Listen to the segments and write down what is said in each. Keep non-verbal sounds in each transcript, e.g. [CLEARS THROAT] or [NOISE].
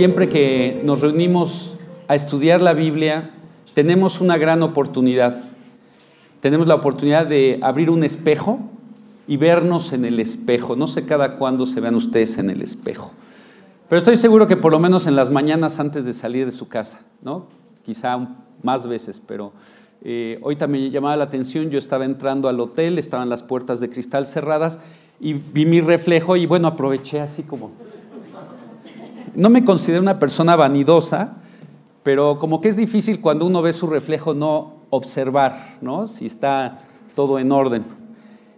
siempre que nos reunimos a estudiar la Biblia, tenemos una gran oportunidad. Tenemos la oportunidad de abrir un espejo y vernos en el espejo. No sé cada cuándo se vean ustedes en el espejo. Pero estoy seguro que por lo menos en las mañanas antes de salir de su casa, ¿no? Quizá más veces, pero eh, hoy también llamaba la atención, yo estaba entrando al hotel, estaban las puertas de cristal cerradas y vi mi reflejo y bueno, aproveché así como... No me considero una persona vanidosa, pero como que es difícil cuando uno ve su reflejo no observar, ¿no? Si está todo en orden.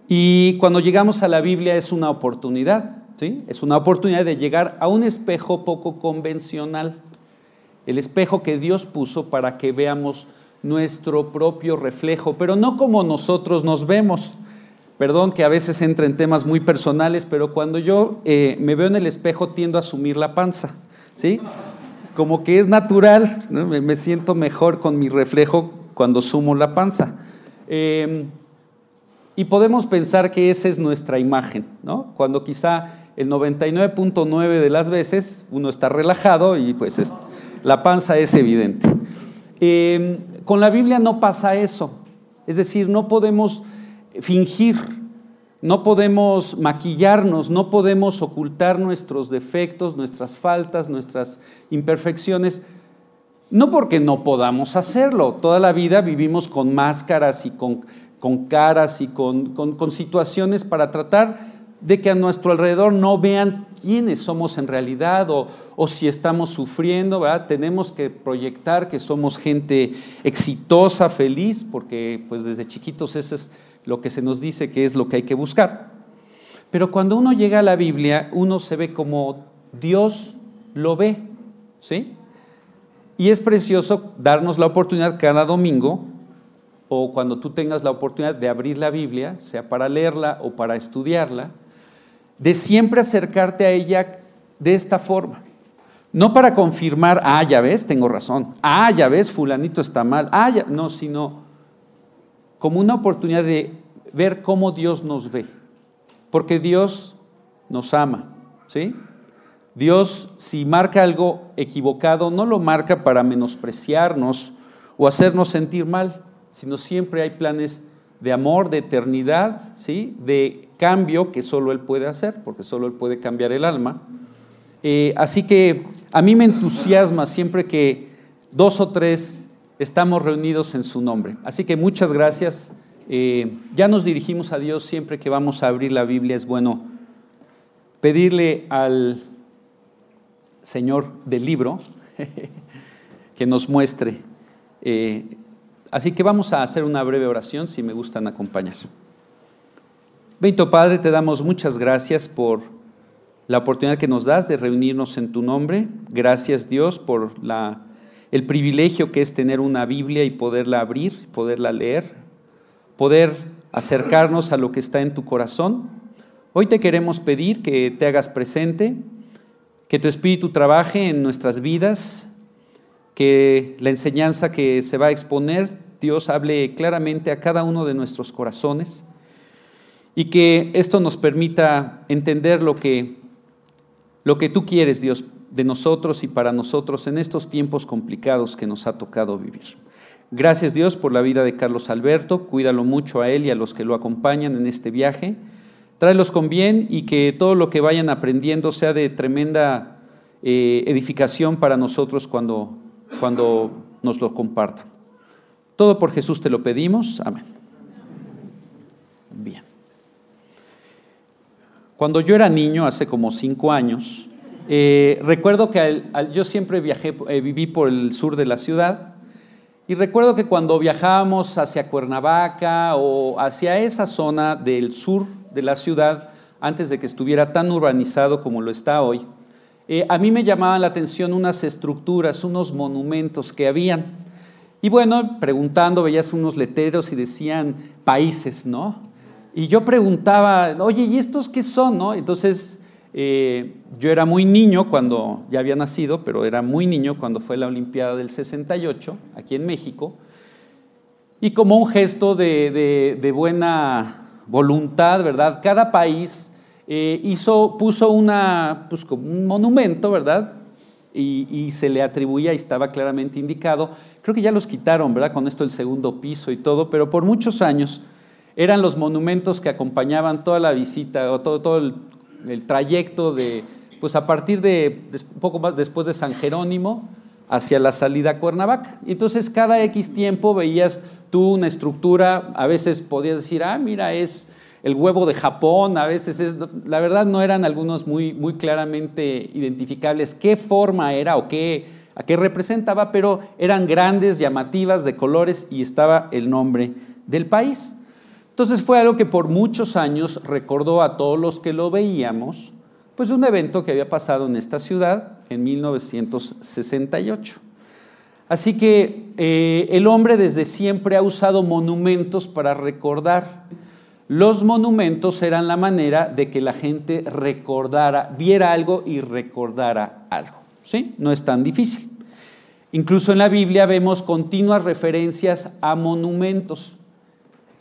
Y cuando llegamos a la Biblia es una oportunidad, ¿sí? Es una oportunidad de llegar a un espejo poco convencional. El espejo que Dios puso para que veamos nuestro propio reflejo, pero no como nosotros nos vemos. Perdón que a veces entra en temas muy personales, pero cuando yo eh, me veo en el espejo tiendo a asumir la panza, ¿sí? Como que es natural, me, siento mejor con mi reflejo cuando sumo la panza. Em, y podemos pensar que esa es nuestra imagen, ¿no? Cuando quizá el 99.9 de las veces uno está relajado y pues la panza es evidente. Em, con la Biblia no pasa eso. Es decir, no podemos fingir, no podemos maquillarnos, no podemos ocultar nuestros defectos, nuestras faltas, nuestras imperfecciones. No porque no podamos hacerlo. Toda la vida vivimos con máscaras y con, caras y con, con situaciones para tratar de que a nuestro alrededor no vean quiénes somos en realidad o, si estamos sufriendo, ¿verdad? Tenemos que proyectar que somos gente exitosa, feliz, porque pues desde chiquitos eso es lo que se nos dice que es lo que hay que buscar. Pero cuando uno llega a la Biblia, uno se ve como Dios lo ve, ¿sí? Y es precioso darnos la oportunidad cada domingo o cuando tú tengas la oportunidad de abrir la Biblia, sea para leerla o para estudiarla, de siempre acercarte a ella de esta forma. No para confirmar, ah, ya ves, tengo razón, ah, ya ves, fulanito está mal, ah, ya, no, sino como una oportunidad de ver cómo Dios nos ve. Porque Dios nos ama, ¿sí? Dios, si marca algo equivocado, no lo marca para menospreciarnos o hacernos sentir mal, sino siempre hay planes de amor, de eternidad, ¿sí? de cambio que solo Él puede hacer, porque solo Él puede cambiar el alma. Eh, así que a mí me entusiasma siempre que dos o tres estamos reunidos en su nombre. Así que muchas gracias. Eh, ya nos dirigimos a Dios siempre que vamos a abrir la Biblia. Es bueno pedirle al Señor del libro [LAUGHS] que nos muestre eh, Así que vamos a hacer una breve oración si me gustan acompañar. Bendito Padre, te damos muchas gracias por la oportunidad que nos das de reunirnos en tu nombre. Gracias Dios por la, el privilegio que es tener una Biblia y poderla abrir, poderla leer, poder acercarnos a lo que está en tu corazón. Hoy te queremos pedir que te hagas presente, que tu Espíritu trabaje en nuestras vidas, que la enseñanza que se va a exponer Dios hable claramente a cada uno de nuestros corazones y que esto nos permita entender lo que, lo que tú quieres, Dios, de nosotros y para nosotros en estos tiempos complicados que nos ha tocado vivir. Gracias Dios por la vida de Carlos Alberto, cuídalo mucho a él y a los que lo acompañan en este viaje. Tráelos con bien y que todo lo que vayan aprendiendo sea de tremenda eh, edificación para nosotros cuando, cuando nos lo compartan. Todo por Jesús te lo pedimos. Amén. Bien. Cuando yo era niño, hace como cinco años, eh, recuerdo que yo siempre eh, viví por el sur de la ciudad, y recuerdo que cuando viajábamos hacia Cuernavaca o hacia esa zona del sur de la ciudad, antes de que estuviera tan urbanizado como lo está hoy, eh, a mí me llamaban la atención unas estructuras, unos monumentos que habían. Y bueno, preguntando, veías unos letreros y decían países, ¿no? Y yo preguntaba, oye, ¿y estos qué son? ¿no? Entonces, eh, yo era muy niño cuando, ya había nacido, pero era muy niño cuando fue la Olimpiada del 68, aquí en México. Y como un gesto de, buena voluntad, ¿verdad? Cada país eh, hizo, puso pues, un monumento, ¿verdad? y, se le atribuía y estaba claramente indicado. Creo que ya los quitaron, ¿verdad? Con esto el segundo piso y todo, pero por muchos años eran los monumentos que acompañaban toda la visita o todo el, el, trayecto de, pues a partir de un poco más después de San Jerónimo hacia la salida a Cuernavaca. Entonces cada X tiempo veías tú una estructura, a veces podías decir, ah, mira, es el huevo de Japón, a veces es, la verdad no eran algunos muy, muy claramente identificables qué forma era o qué, a qué representaba, pero eran grandes, llamativas, de colores y estaba el nombre del país. Entonces fue algo que por muchos años recordó a todos los que lo veíamos, pues un evento que había pasado en esta ciudad en 1968. Así que eh, el hombre desde siempre ha usado monumentos para recordar los monumentos eran la manera de que la gente recordara, viera algo y recordara algo. ¿Sí? No es tan difícil. Incluso en la Biblia vemos continuas referencias a monumentos.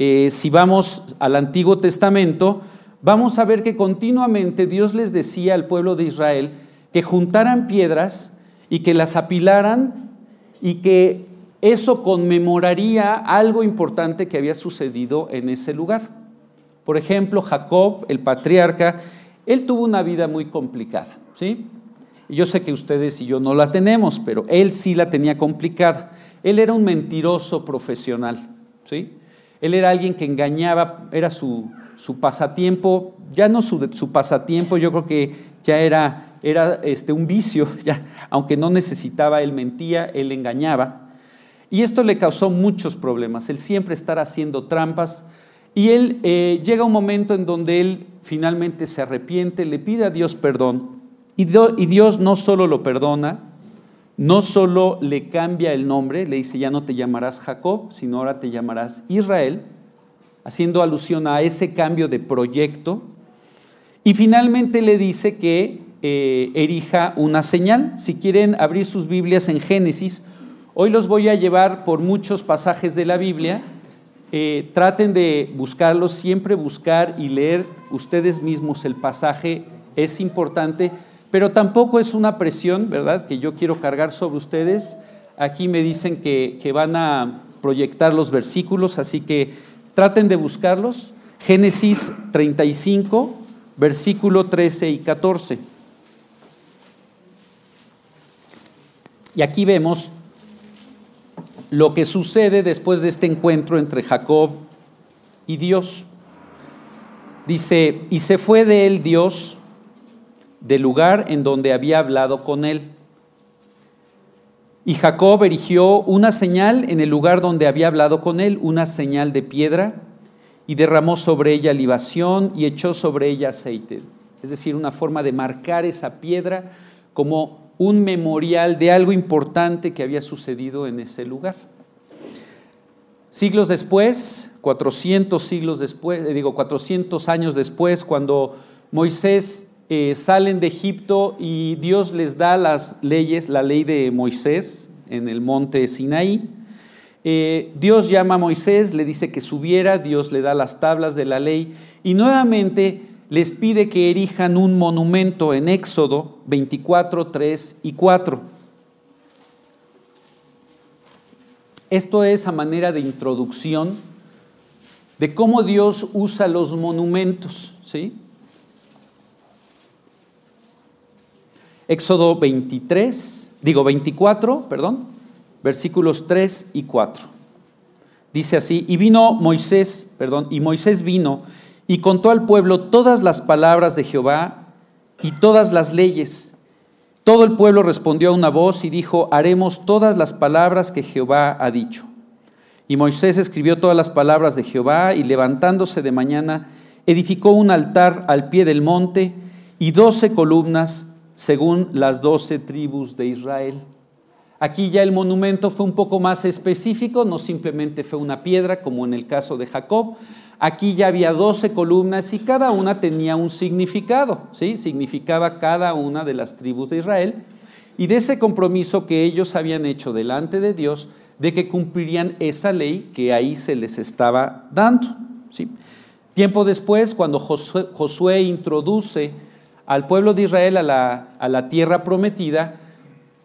Eh, si vamos al Antiguo Testamento, vamos a ver que continuamente Dios les decía al pueblo de Israel que juntaran piedras y que las apilaran y que eso conmemoraría algo importante que había sucedido en ese lugar. Por ejemplo, Jacob, el patriarca, él tuvo una vida muy complicada, ¿sí? Yo sé que ustedes y yo no la tenemos, pero él sí la tenía complicada. Él era un mentiroso profesional, ¿sí? Él era alguien que engañaba, era su, su pasatiempo, ya no su, su, pasatiempo, yo creo que ya era, era este, un vicio, [LAUGHS] ya, aunque no necesitaba, él mentía, él engañaba. Y esto le causó muchos problemas, el siempre estar haciendo trampas, y él eh, llega un momento en donde él finalmente se arrepiente, le pide a Dios perdón. Y, y Dios no solo lo perdona, no solo le cambia el nombre, le dice ya no te llamarás Jacob, sino ahora te llamarás Israel, haciendo alusión a ese cambio de proyecto. Y finalmente le dice que eh, erija una señal. Si quieren abrir sus Biblias en Génesis, hoy los voy a llevar por muchos pasajes de la Biblia eh, traten de buscarlo, siempre buscar y leer ustedes mismos el pasaje es importante, pero tampoco es una presión, ¿verdad?, que yo quiero cargar sobre ustedes. Aquí me dicen que, que van a proyectar los versículos, así que traten de buscarlos. Génesis 35, versículo 13 y 14. Y aquí vemos lo que sucede después de este encuentro entre Jacob y Dios. Dice, y se fue de él Dios del lugar en donde había hablado con él. Y Jacob erigió una señal en el lugar donde había hablado con él, una señal de piedra, y derramó sobre ella libación y echó sobre ella aceite. Es decir, una forma de marcar esa piedra como un memorial de algo importante que había sucedido en ese lugar. Siglos después, 400 siglos después, eh, digo 400 años después, cuando Moisés eh, salen de Egipto y Dios les da las leyes, la ley de Moisés en el monte Sinaí, eh, Dios llama a Moisés, le dice que subiera, Dios le da las tablas de la ley y nuevamente les pide que erijan un monumento en Éxodo 24, 3 y 4. Esto es a manera de introducción de cómo Dios usa los monumentos, ¿sí? Éxodo 23, digo 24, perdón, versículos 3 y 4. Dice así, y vino Moisés, perdón, y Moisés vino y contó al pueblo todas las palabras de Jehová y todas las leyes. Todo el pueblo respondió a una voz y dijo, haremos todas las palabras que Jehová ha dicho. Y Moisés escribió todas las palabras de Jehová y levantándose de mañana, edificó un altar al pie del monte y doce columnas según las doce tribus de Israel. Aquí ya el monumento fue un poco más específico, no simplemente fue una piedra como en el caso de Jacob. Aquí ya había doce columnas y cada una tenía un significado, ¿sí? Significaba cada una de las tribus de Israel y de ese compromiso que ellos habían hecho delante de Dios de que cumplirían esa ley que ahí se les estaba dando, ¿sí? Tiempo después, cuando Josué, introduce al pueblo de Israel a la, a la tierra prometida,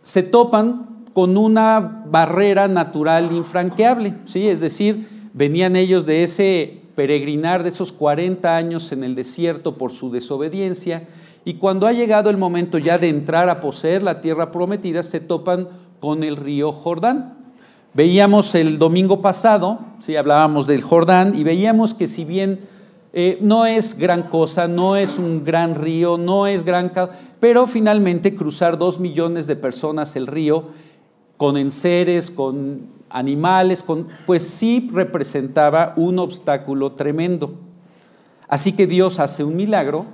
se topan con una barrera natural infranqueable, ¿sí? Es decir, venían ellos de ese peregrinar de esos 40 años en el desierto por su desobediencia, y cuando ha llegado el momento ya de entrar a poseer la tierra prometida, se topan con el río Jordán. Veíamos el domingo pasado, ¿sí? hablábamos del Jordán, y veíamos que si bien eh, no es gran cosa, no es un gran río, no es gran... Pero finalmente cruzar dos millones de personas el río con enseres, con animales, con, pues sí representaba un obstáculo tremendo. Así que Dios hace un milagro,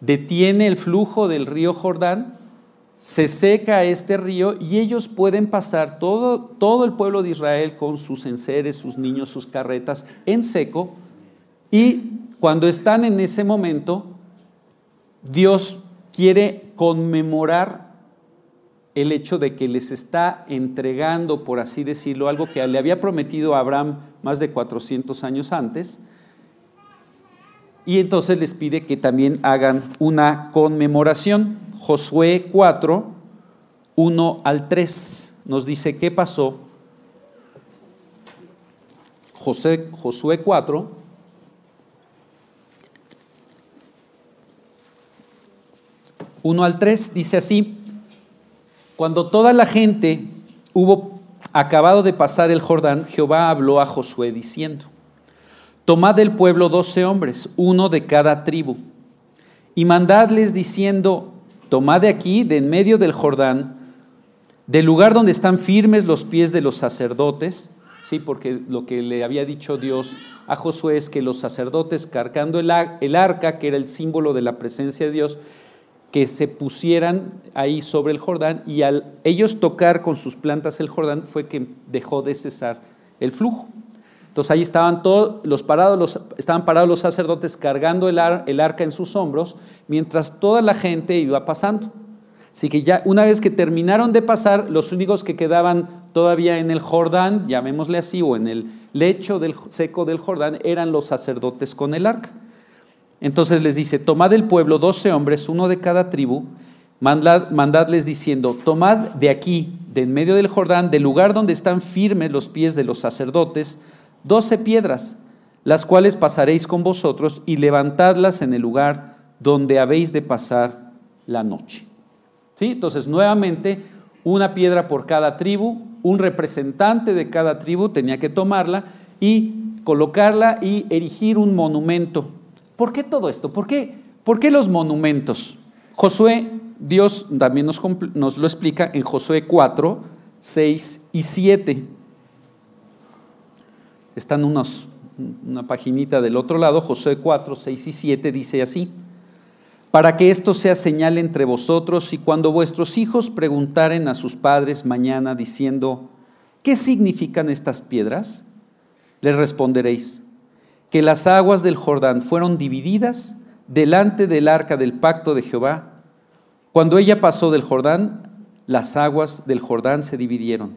detiene el flujo del río Jordán, se seca este río y ellos pueden pasar todo, todo el pueblo de Israel con sus enseres, sus niños, sus carretas en seco y cuando están en ese momento, Dios quiere conmemorar el hecho de que les está entregando, por así decirlo, algo que le había prometido a Abraham más de 400 años antes. Y entonces les pide que también hagan una conmemoración. Josué 4, 1 al 3 nos dice qué pasó. José, Josué 4, 1 al 3 dice así, cuando toda la gente hubo acabado de pasar el Jordán, Jehová habló a Josué diciendo, tomad del pueblo doce hombres, uno de cada tribu, y mandadles diciendo, tomad de aquí, de en medio del Jordán, del lugar donde están firmes los pies de los sacerdotes, sí, porque lo que le había dicho Dios a Josué es que los sacerdotes cargando el, el arca, que era el símbolo de la presencia de Dios, que se pusieran ahí sobre el Jordán y al ellos tocar con sus plantas el Jordán fue que dejó de cesar el flujo. Entonces ahí estaban todos los parados, los, estaban parados los sacerdotes cargando el, el arca en sus hombros, mientras toda la gente iba pasando. Así que ya una vez que terminaron de pasar, los únicos que quedaban todavía en el Jordán, llamémosle así, o en el lecho del, seco del Jordán, eran los sacerdotes con el arca. Entonces les dice, tomad del pueblo doce hombres, uno de cada tribu, mandadles diciendo, tomad de aquí, de en medio del Jordán, del lugar donde están firmes los pies de los sacerdotes, doce piedras, las cuales pasaréis con vosotros y levantadlas en el lugar donde habéis de pasar la noche. ¿Sí? Entonces, nuevamente, una piedra por cada tribu, un representante de cada tribu tenía que tomarla y colocarla y erigir un monumento ¿Por qué todo esto? ¿Por qué, ¿Por qué los monumentos? Josué, Dios también nos, lo explica en Josué 4, 6 y 7. Están unos, una paginita del otro lado, Josué 4, 6 y 7 dice así, para que esto sea señal entre vosotros y cuando vuestros hijos preguntaren a sus padres mañana diciendo, ¿qué significan estas piedras? Les responderéis, que las aguas del Jordán fueron divididas delante del arca del pacto de Jehová. Cuando ella pasó del Jordán, las aguas del Jordán se dividieron.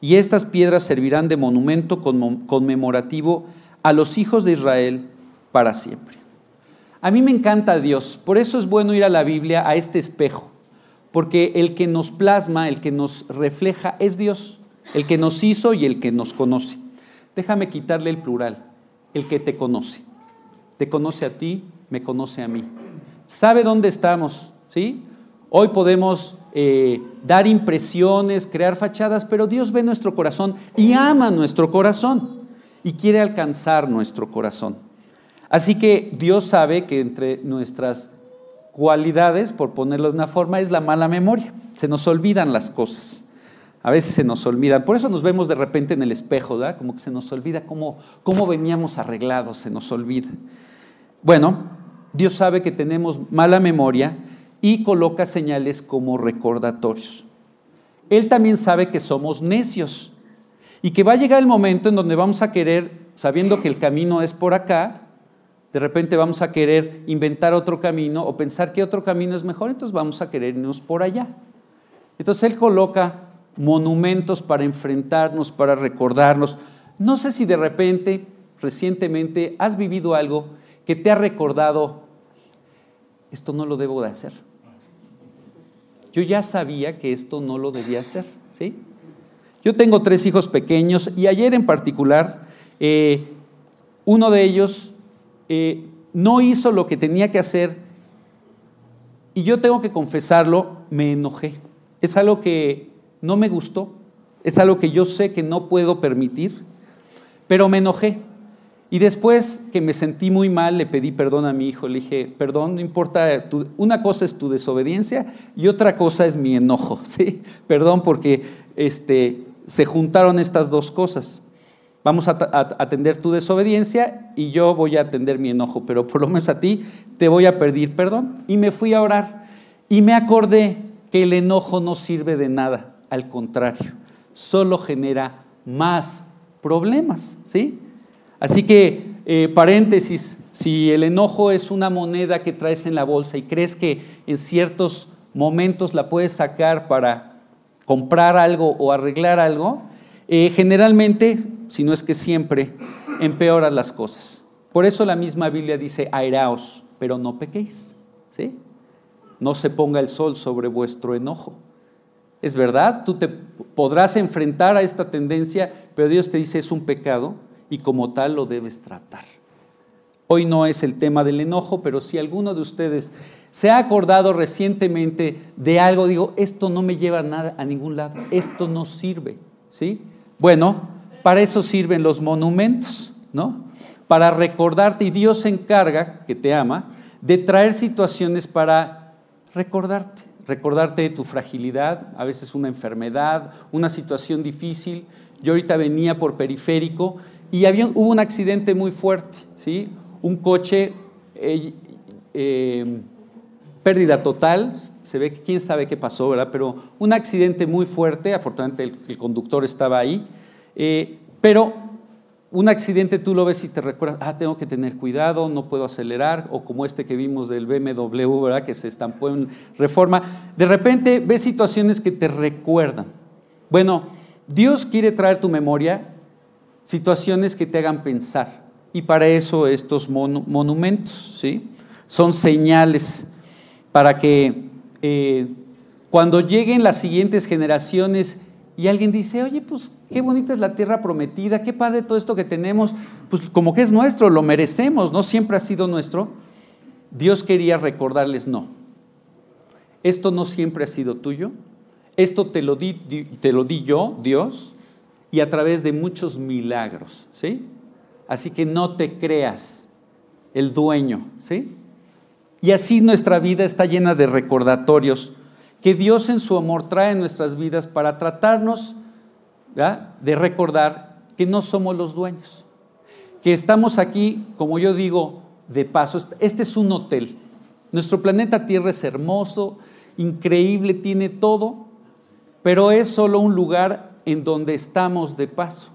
Y estas piedras servirán de monumento conmemorativo a los hijos de Israel para siempre. A mí me encanta Dios, por eso es bueno ir a la Biblia, a este espejo, porque el que nos plasma, el que nos refleja es Dios, el que nos hizo y el que nos conoce. Déjame quitarle el plural el que te conoce. Te conoce a ti, me conoce a mí. Sabe dónde estamos, ¿sí? Hoy podemos eh, dar impresiones, crear fachadas, pero Dios ve nuestro corazón y ama nuestro corazón y quiere alcanzar nuestro corazón. Así que Dios sabe que entre nuestras cualidades, por ponerlo de una forma, es la mala memoria. Se nos olvidan las cosas. A veces se nos olvidan. Por eso nos vemos de repente en el espejo, ¿verdad? Como que se nos olvida cómo, cómo veníamos arreglados, se nos olvida. Bueno, Dios sabe que tenemos mala memoria y coloca señales como recordatorios. Él también sabe que somos necios y que va a llegar el momento en donde vamos a querer, sabiendo que el camino es por acá, de repente vamos a querer inventar otro camino o pensar que otro camino es mejor, entonces vamos a querer irnos por allá. Entonces Él coloca monumentos para enfrentarnos, para recordarnos. No sé si de repente, recientemente, has vivido algo que te ha recordado, esto no lo debo de hacer. Yo ya sabía que esto no lo debía hacer, ¿sí? Yo tengo tres hijos pequeños y ayer en particular, eh, uno de ellos eh, no hizo lo que tenía que hacer y yo tengo que confesarlo, me enojé. Es algo que no me gustó, es algo que yo sé que no puedo permitir, pero me enojé. Y después que me sentí muy mal, le pedí perdón a mi hijo. Le dije, perdón, no importa, una cosa es tu desobediencia y otra cosa es mi enojo. [LAUGHS] ¿sí? Perdón porque este, se juntaron estas dos cosas. Vamos a, atender tu desobediencia y yo voy a atender mi enojo, pero por lo menos a ti te voy a pedir perdón. Y me fui a orar y me acordé que el enojo no sirve de nada, al contrario, solo genera más problemas, ¿sí? Así que, eh, paréntesis, si el enojo es una moneda que traes en la bolsa y crees que en ciertos momentos la puedes sacar para comprar algo o arreglar algo, eh, generalmente, si no es que siempre, empeoras las cosas. Por eso la misma Biblia dice, airaos, pero no pequéis. ¿sí? No se ponga el sol sobre vuestro enojo. Es verdad, tú te podrás enfrentar a esta tendencia, pero Dios te dice es un pecado y como tal lo debes tratar. Hoy no es el tema del enojo, pero si alguno de ustedes se ha acordado recientemente de algo, digo, esto no me lleva a, nada, a ningún lado, esto no sirve, ¿sí? Bueno, para eso sirven los monumentos, ¿no? Para recordarte, y Dios se encarga, que te ama, de traer situaciones para recordarte, recordarte de tu fragilidad, a veces una enfermedad, una situación difícil. Yo ahorita venía por periférico y había, hubo un accidente muy fuerte, ¿sí? Un coche, eh, eh, pérdida total, se ve que quién sabe qué pasó, ¿verdad? Pero un accidente muy fuerte, afortunadamente el, conductor estaba ahí, eh, pero un accidente tú lo ves y te recuerdas, ah, tengo que tener cuidado, no puedo acelerar, o como este que vimos del BMW, ¿verdad? Que se estampó en reforma. De repente ves situaciones que te recuerdan. Bueno, Dios quiere traer tu memoria situaciones que te hagan pensar. Y para eso estos monumentos, ¿sí? Son señales para que eh, cuando lleguen las siguientes generaciones y alguien dice, oye, pues qué bonita es la tierra prometida, qué padre todo esto que tenemos, pues como que es nuestro, lo merecemos, no siempre ha sido nuestro. Dios quería recordarles, no, esto no siempre ha sido tuyo, esto te lo di, te lo di yo, Dios, y a través de muchos milagros, ¿sí? Así que no te creas el dueño, ¿sí? Y así nuestra vida está llena de recordatorios que Dios en su amor trae en nuestras vidas para tratarnos de recordar que no somos los dueños, que estamos aquí, como yo digo, de paso. Este es un hotel. Nuestro planeta Tierra es hermoso, increíble, tiene todo, pero es solo un lugar en donde estamos de paso.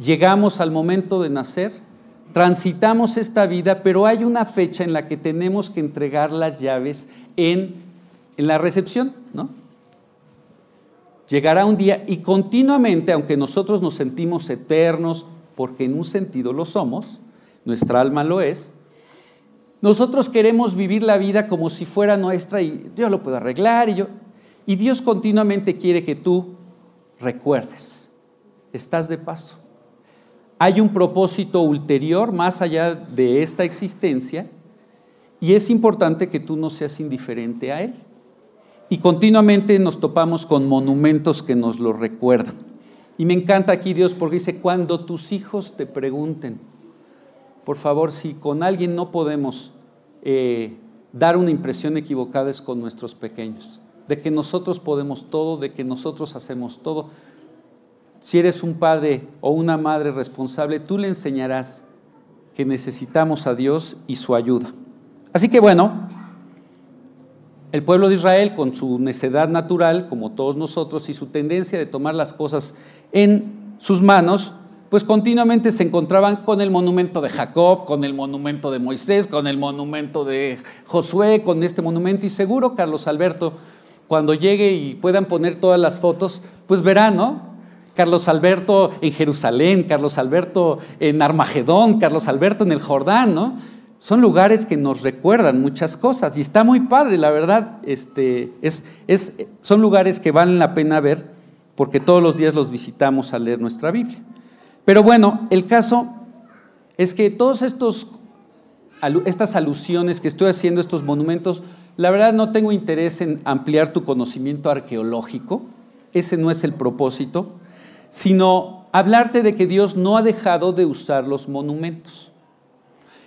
Llegamos al momento de nacer transitamos esta vida, pero hay una fecha en la que tenemos que entregar las llaves en, la recepción, ¿no? Llegará un día y continuamente, aunque nosotros nos sentimos eternos, porque en un sentido lo somos, nuestra alma lo es, nosotros queremos vivir la vida como si fuera nuestra y yo lo puedo arreglar y yo y Dios continuamente quiere que tú recuerdes. Estás de paso hay un propósito ulterior más allá de esta existencia y es importante que tú no seas indiferente a él. Y continuamente nos topamos con monumentos que nos lo recuerdan. Y me encanta aquí Dios porque dice, cuando tus hijos te pregunten, por favor, si con alguien no podemos eh, dar una impresión equivocada es con nuestros pequeños, de que nosotros podemos todo, de que nosotros hacemos todo. Si eres un padre o una madre responsable, tú le enseñarás que necesitamos a Dios y su ayuda. Así que bueno, el pueblo de Israel con su necedad natural, como todos nosotros, y su tendencia de tomar las cosas en sus manos, pues continuamente se encontraban con el monumento de Jacob, con el monumento de Moisés, con el monumento de Josué, con este monumento, y seguro Carlos Alberto, cuando llegue y puedan poner todas las fotos, pues verán, ¿no? Carlos Alberto en Jerusalén, Carlos Alberto en Armagedón, Carlos Alberto en el Jordán, ¿no? Son lugares que nos recuerdan muchas cosas y está muy padre, la verdad, este, es, son lugares que valen la pena ver porque todos los días los visitamos al leer nuestra Biblia. Pero bueno, el caso es que todos estos estas alusiones que estoy haciendo, estos monumentos, la verdad no tengo interés en ampliar tu conocimiento arqueológico, ese no es el propósito, sino hablarte de que Dios no ha dejado de usar los monumentos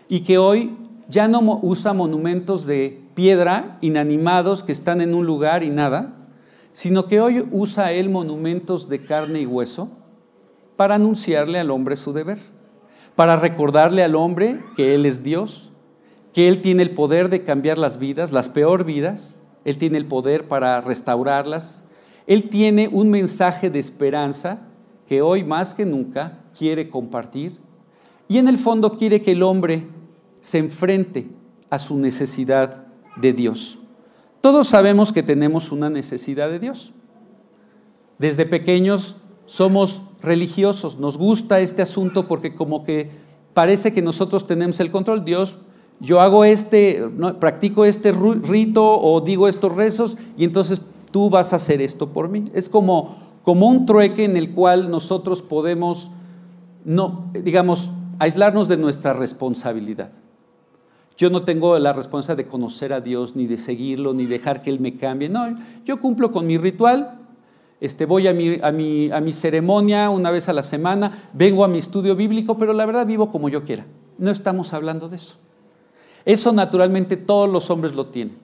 y que hoy ya no usa monumentos de piedra inanimados que están en un lugar y nada, sino que hoy usa Él monumentos de carne y hueso para anunciarle al hombre su deber, para recordarle al hombre que Él es Dios, que Él tiene el poder de cambiar las vidas, las peor vidas, Él tiene el poder para restaurarlas, Él tiene un mensaje de esperanza que hoy más que nunca quiere compartir y en el fondo quiere que el hombre se enfrente a su necesidad de Dios. Todos sabemos que tenemos una necesidad de Dios. Desde pequeños somos religiosos, nos gusta este asunto porque como que parece que nosotros tenemos el control. Dios yo hago este, practico este rito o digo estos rezos y entonces tú vas a hacer esto por mí. Es como, como un trueque en el cual nosotros podemos, no, digamos, aislarnos de nuestra responsabilidad. Yo no tengo la responsabilidad de conocer a Dios, ni de seguirlo, ni dejar que Él me cambie. No, yo cumplo con mi ritual, este, voy a mi, a, mi, a mi ceremonia una vez a la semana, vengo a mi estudio bíblico, pero la verdad vivo como yo quiera. No estamos hablando de eso. Eso naturalmente todos los hombres lo tienen.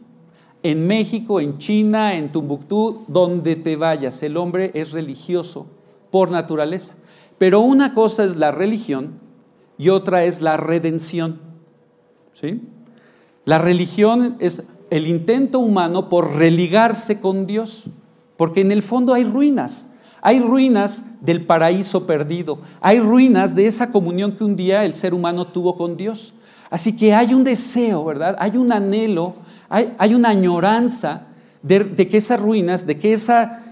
En México, en China, en Tumbuctú, donde te vayas, el hombre es religioso por naturaleza. Pero una cosa es la religión y otra es la redención. ¿Sí? La religión es el intento humano por religarse con Dios, porque en el fondo hay ruinas. Hay ruinas del paraíso perdido, hay ruinas de esa comunión que un día el ser humano tuvo con Dios. Así que hay un deseo, ¿verdad? Hay un anhelo, hay, una añoranza de, que esas ruinas, de que esa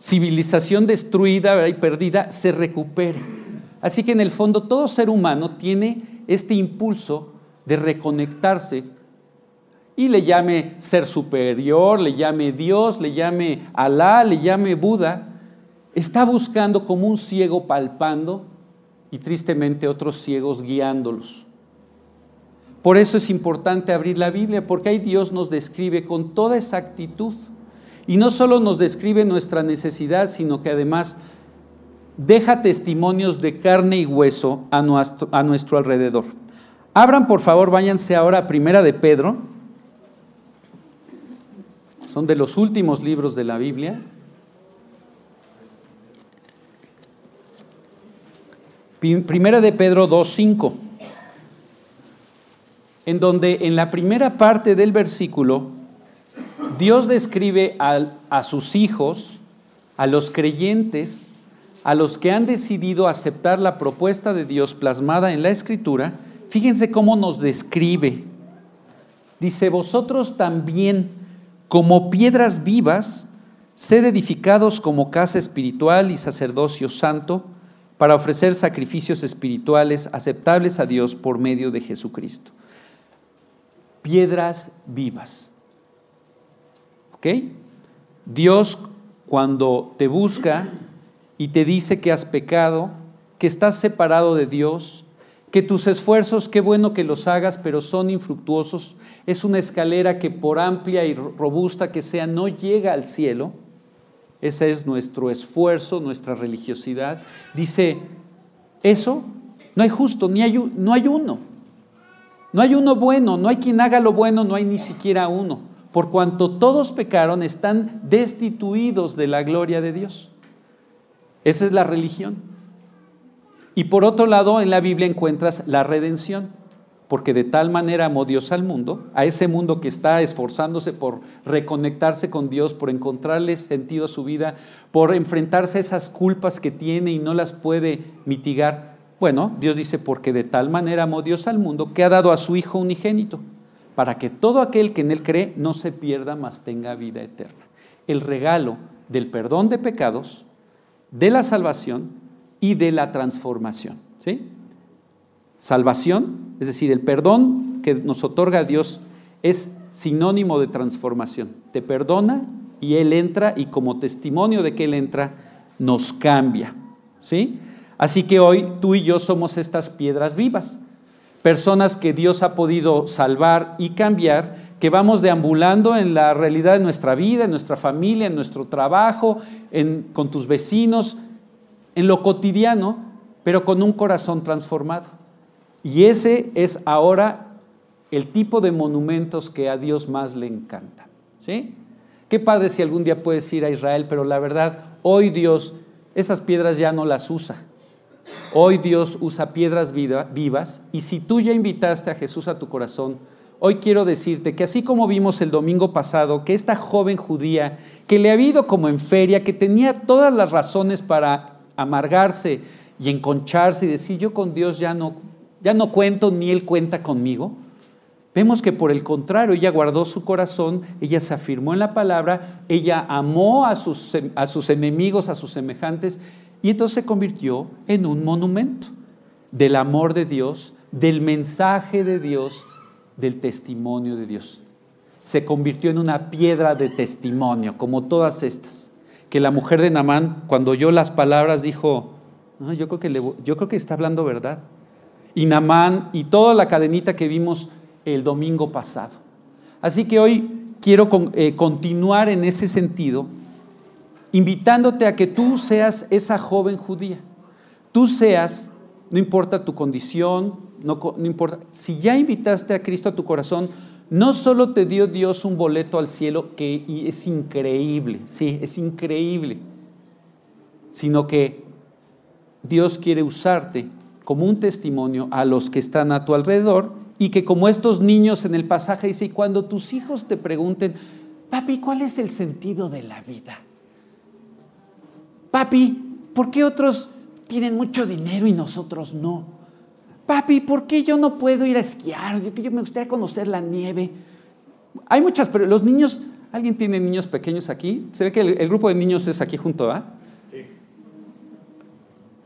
civilización destruida y perdida se recupere. Así que en el fondo todo ser humano tiene este impulso de reconectarse y le llame ser superior, le llame Dios, le llame Alá, le llame Buda, está buscando como un ciego palpando y tristemente otros ciegos guiándolos. Por eso es importante abrir la Biblia, porque ahí Dios nos describe con toda exactitud. Y no solo nos describe nuestra necesidad, sino que además deja testimonios de carne y hueso a nuestro, a nuestro alrededor. Abran, por favor, váyanse ahora a Primera de Pedro. Son de los últimos libros de la Biblia. Primera de Pedro 2.5 en donde en la primera parte del versículo Dios describe a, sus hijos, a los creyentes, a los que han decidido aceptar la propuesta de Dios plasmada en la Escritura. Fíjense cómo nos describe. Dice, vosotros también, como piedras vivas, sed edificados como casa espiritual y sacerdocio santo, para ofrecer sacrificios espirituales aceptables a Dios por medio de Jesucristo piedras vivas. ¿Ok? Dios cuando te busca y te dice que has pecado, que estás separado de Dios, que tus esfuerzos, qué bueno que los hagas, pero son infructuosos, es una escalera que por amplia y robusta que sea, no llega al cielo. Ese es nuestro esfuerzo, nuestra religiosidad. Dice, eso no hay justo, ni hay, no hay uno. No hay uno bueno, no hay quien haga lo bueno, no hay ni siquiera uno. Por cuanto todos pecaron, están destituidos de la gloria de Dios. Esa es la religión. Y por otro lado, en la Biblia encuentras la redención, porque de tal manera amó Dios al mundo, a ese mundo que está esforzándose por reconectarse con Dios, por encontrarle sentido a su vida, por enfrentarse a esas culpas que tiene y no las puede mitigar, bueno, Dios dice, porque de tal manera amó Dios al mundo que ha dado a su Hijo unigénito, para que todo aquel que en Él cree no se pierda, mas tenga vida eterna. El regalo del perdón de pecados, de la salvación y de la transformación. ¿sí? Salvación, es decir, el perdón que nos otorga Dios es sinónimo de transformación. Te perdona y Él entra y como testimonio de que Él entra, nos cambia. ¿sí? Así que hoy tú y yo somos estas piedras vivas, personas que Dios ha podido salvar y cambiar, que vamos deambulando en la realidad de nuestra vida, en nuestra familia, en nuestro trabajo, con tus vecinos, en lo cotidiano, pero con un corazón transformado. Y ese es ahora el tipo de monumentos que a Dios más le encantan. ¿sí? Qué padre si algún día puedes ir a Israel, pero la verdad, hoy Dios esas piedras ya no las usa. Hoy Dios usa piedras vivas y si tú ya invitaste a Jesús a tu corazón, hoy quiero decirte que así como vimos el domingo pasado, que esta joven judía, que le ha ido como en feria, que tenía todas las razones para amargarse y enconcharse y decir, yo con Dios ya no, ya no cuento ni Él cuenta conmigo, Vemos que por el contrario, ella guardó su corazón, ella se afirmó en la palabra, ella amó a sus, a sus enemigos, a sus semejantes, y entonces se convirtió en un monumento del amor de Dios, del mensaje de Dios, del testimonio de Dios. Se convirtió en una piedra de testimonio, como todas estas. Que la mujer de Namán, cuando oyó las palabras, dijo, yo, creo que yo creo que está hablando verdad. Y Namán y toda la cadenita que vimos el domingo pasado. Así que hoy quiero eh, continuar en ese sentido, invitándote a que tú seas esa joven judía. Tú seas, no importa tu condición, no, no importa, si ya invitaste a Cristo a tu corazón, no solo te dio Dios un boleto al cielo, que es increíble, sí, es increíble, sino que Dios quiere usarte como un testimonio a los que están a tu alrededor y que como estos niños en el pasaje dice, y cuando tus hijos te pregunten, papi, ¿cuál es el sentido de la vida? Papi, ¿por qué otros tienen mucho dinero y nosotros no? Papi, ¿por qué yo no puedo ir a esquiar? Yo, yo me gustaría conocer la nieve. Hay muchas, pero los niños, ¿alguien tiene niños pequeños aquí? Se ve que el, grupo de niños es aquí junto, ¿ah? Sí.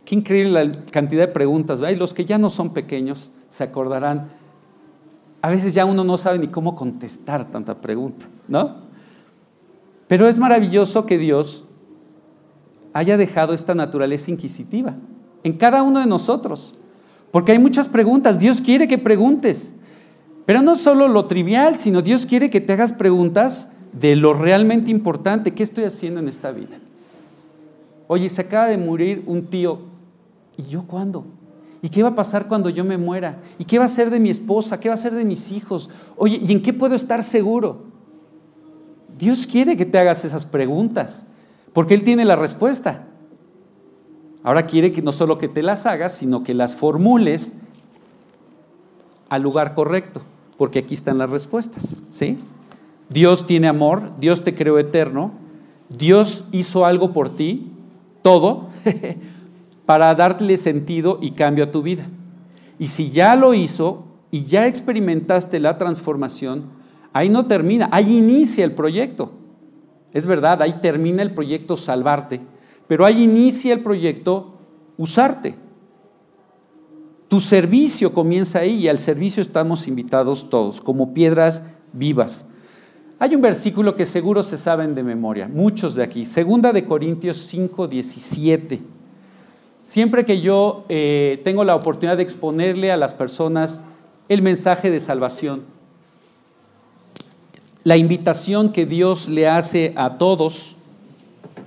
Qué increíble la cantidad de preguntas, ¿verdad? Y los que ya no son pequeños se acordarán a veces ya uno no sabe ni cómo contestar tanta pregunta, ¿no? Pero es maravilloso que Dios haya dejado esta naturaleza inquisitiva en cada uno de nosotros, porque hay muchas preguntas, Dios quiere que preguntes, pero no solo lo trivial, sino Dios quiere que te hagas preguntas de lo realmente importante, ¿qué estoy haciendo en esta vida? Oye, se acaba de morir un tío, ¿y yo cuándo? ¿Y qué va a pasar cuando yo me muera? ¿Y qué va a ser de mi esposa? ¿Qué va a ser de mis hijos? Oye, ¿y en qué puedo estar seguro? Dios quiere que te hagas esas preguntas, porque Él tiene la respuesta. Ahora quiere que no solo que te las hagas, sino que las formules al lugar correcto, porque aquí están las respuestas, ¿sí? Dios tiene amor, Dios te creó eterno, Dios hizo algo por ti, todo, [LAUGHS] para darle sentido y cambio a tu vida. Y si ya lo hizo y ya experimentaste la transformación, ahí no termina, ahí inicia el proyecto. Es verdad, ahí termina el proyecto salvarte, pero ahí inicia el proyecto usarte. Tu servicio comienza ahí y al servicio estamos invitados todos, como piedras vivas. Hay un versículo que seguro se saben de memoria, muchos de aquí, segunda de Corintios 5, 17. Siempre que yo eh, tengo la oportunidad de exponerle a las personas el mensaje de salvación, la invitación que Dios le hace a todos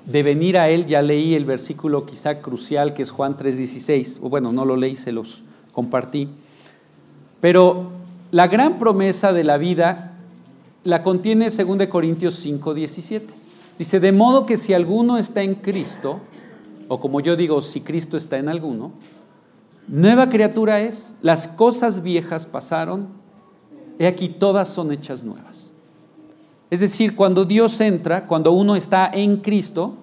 de venir a Él, ya leí el versículo quizá crucial que es Juan 3:16, o bueno, no lo leí, se los compartí, pero la gran promesa de la vida la contiene 2 Corintios 5:17. Dice, de modo que si alguno está en Cristo, o como yo digo, si Cristo está en alguno, nueva criatura es, las cosas viejas pasaron, he aquí todas son hechas nuevas. Es decir, cuando Dios entra, cuando uno está en Cristo,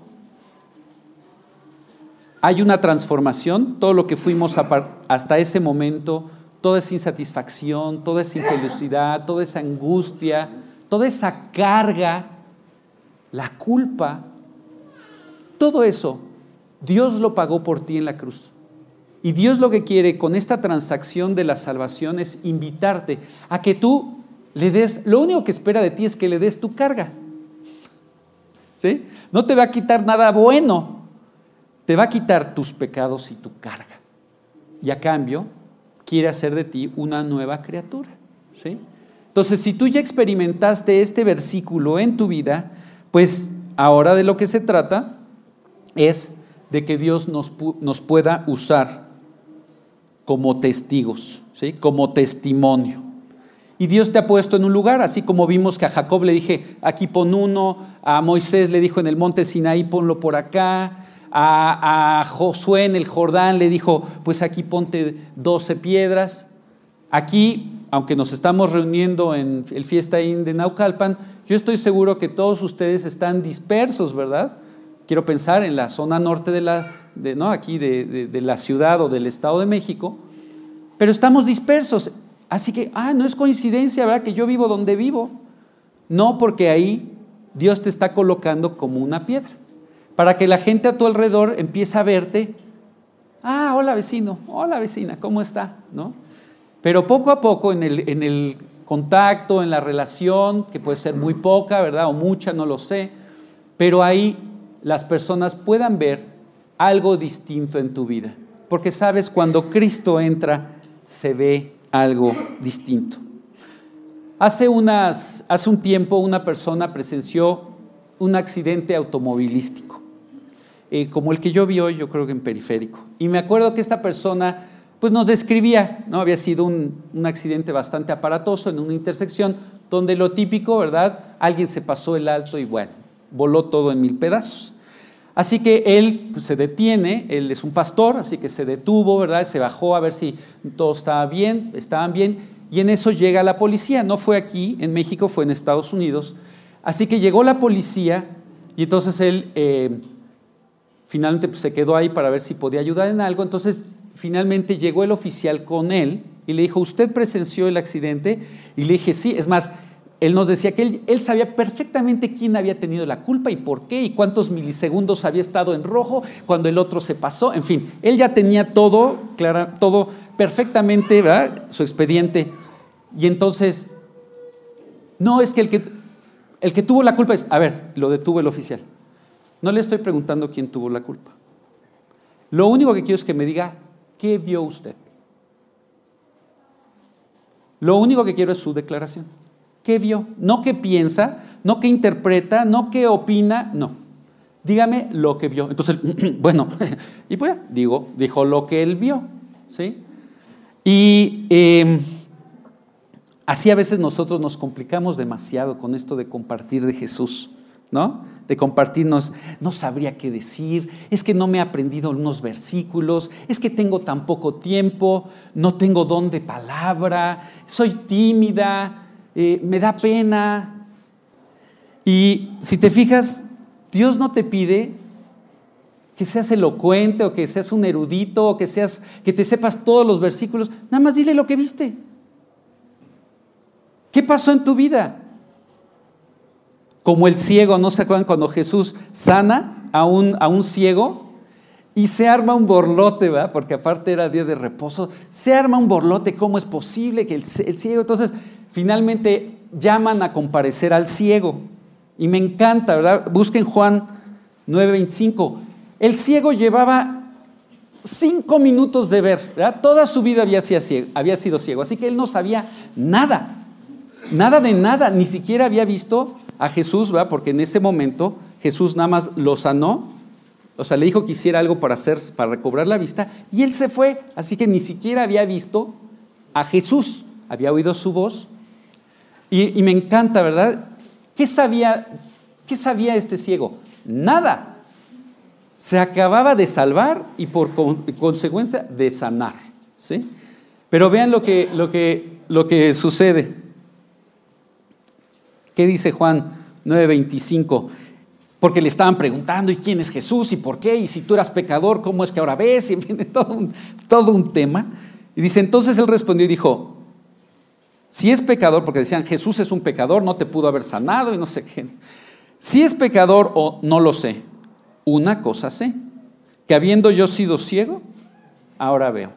hay una transformación, todo lo que fuimos hasta ese momento, toda esa insatisfacción, toda esa infelicidad, toda esa angustia, toda esa carga, la culpa, todo eso Dios lo pagó por ti en la cruz. Y Dios lo que quiere con esta transacción de la salvación es invitarte a que tú le des, lo único que espera de ti es que le des tu carga. ¿Sí? No te va a quitar nada bueno, te va a quitar tus pecados y tu carga. Y a cambio, quiere hacer de ti una nueva criatura. ¿Sí? Entonces, si tú ya experimentaste este versículo en tu vida, pues ahora de lo que se trata es de que Dios nos, nos pueda usar como testigos, ¿sí? como testimonio. Y Dios te ha puesto en un lugar, así como vimos que a Jacob le dije, aquí pon uno, a Moisés le dijo en el monte Sinaí, ponlo por acá, a, Josué en el Jordán le dijo, pues aquí ponte doce piedras. Aquí aunque nos estamos reuniendo en el Fiesta de Naucalpan, yo estoy seguro que todos ustedes están dispersos, ¿verdad? Quiero pensar en la zona norte de la, ¿no? aquí de la ciudad o del Estado de México, pero estamos dispersos. Así que, ah, no es coincidencia, ¿verdad? Que yo vivo donde vivo. No, porque ahí Dios te está colocando como una piedra, para que la gente a tu alrededor empiece a verte. Ah, hola vecino, hola vecina, ¿cómo está? ¿No? Pero poco a poco en el, contacto, en la relación, que puede ser muy poca, ¿verdad? O mucha, no lo sé, pero ahí las personas puedan ver algo distinto en tu vida. Porque sabes, cuando Cristo entra, se ve algo distinto. Hace, unas, hace un tiempo una persona presenció un accidente automovilístico, eh, como el que yo vi hoy, yo creo que en periférico. Y me acuerdo que esta persona pues nos describía, ¿no? Había sido un, accidente bastante aparatoso en una intersección donde lo típico, ¿verdad? Alguien se pasó el alto y bueno, voló todo en mil pedazos. Así que él pues, se detiene, él es un pastor, así que se detuvo, ¿verdad? Se bajó a ver si todo estaba bien, estaban bien, y en eso llega la policía. No fue aquí, en México, fue en Estados Unidos. Así que llegó la policía y entonces él eh, finalmente pues, se quedó ahí para ver si podía ayudar en algo. Entonces finalmente llegó el oficial con él y le dijo, ¿usted presenció el accidente? Y le dije, sí, es más, él nos decía que él, sabía perfectamente quién había tenido la culpa y por qué y cuántos milisegundos había estado en rojo cuando el otro se pasó. En fin, él ya tenía todo, todo perfectamente, ¿verdad? Su expediente. Y entonces, no es que el, que el que tuvo la culpa es, a ver, lo detuvo el oficial. No le estoy preguntando quién tuvo la culpa. Lo único que quiero es que me diga ¿Qué vio usted? Lo único que quiero es su declaración. ¿Qué vio? No qué piensa, no qué interpreta, no qué opina, no. Dígame lo que vio. Entonces, [CLEARS THROAT] bueno, [LAUGHS] y pues digo, dijo lo que él vio, ¿sí? Y em, así a veces nosotros nos complicamos demasiado con esto de compartir de Jesús, ¿no? de compartirnos, no sabría qué decir, es que no me he aprendido unos versículos, es que tengo tan poco tiempo, no tengo don de palabra, soy tímida, eh, me da pena. Y si te fijas, Dios no te pide que seas elocuente o que seas un erudito o que seas que te sepas todos los versículos, nada más dile lo que viste. ¿Qué pasó en tu vida? como el ciego, ¿no se acuerdan cuando Jesús sana a un, a un ciego? Y se arma un borlote, ¿verdad? Porque aparte era día de reposo. Se arma un borlote, ¿cómo es posible que el, el ciego? Entonces, finalmente llaman a comparecer al ciego. Y me encanta, ¿verdad? Busquen Juan 9:25. El ciego llevaba cinco minutos de ver, ¿verdad? Toda su vida había sido, ciego, había sido ciego, así que él no sabía nada, nada de nada, ni siquiera había visto a Jesús, ¿va? porque en ese momento Jesús nada más lo sanó, o sea, le dijo que hiciera algo para, hacer, para recobrar la vista, y él se fue, así que ni siquiera había visto a Jesús, había oído su voz, y, me encanta, ¿verdad? ¿Qué sabía, ¿Qué sabía este ciego? Nada. Se acababa de salvar y por consecuencia de sanar. ¿sí? Pero vean lo que, lo que, lo que sucede. ¿Qué dice Juan 9:25? Porque le estaban preguntando, ¿y quién es Jesús? ¿Y por qué? ¿Y si tú eras pecador, cómo es que ahora ves? [LAUGHS] Y viene todo un, todo un tema. Y dice, entonces él respondió y dijo, si es pecador, porque decían, Jesús es un pecador, no te pudo haber sanado y no sé qué. Si es pecador o no lo sé, una cosa sé, que habiendo yo sido ciego, ahora veo.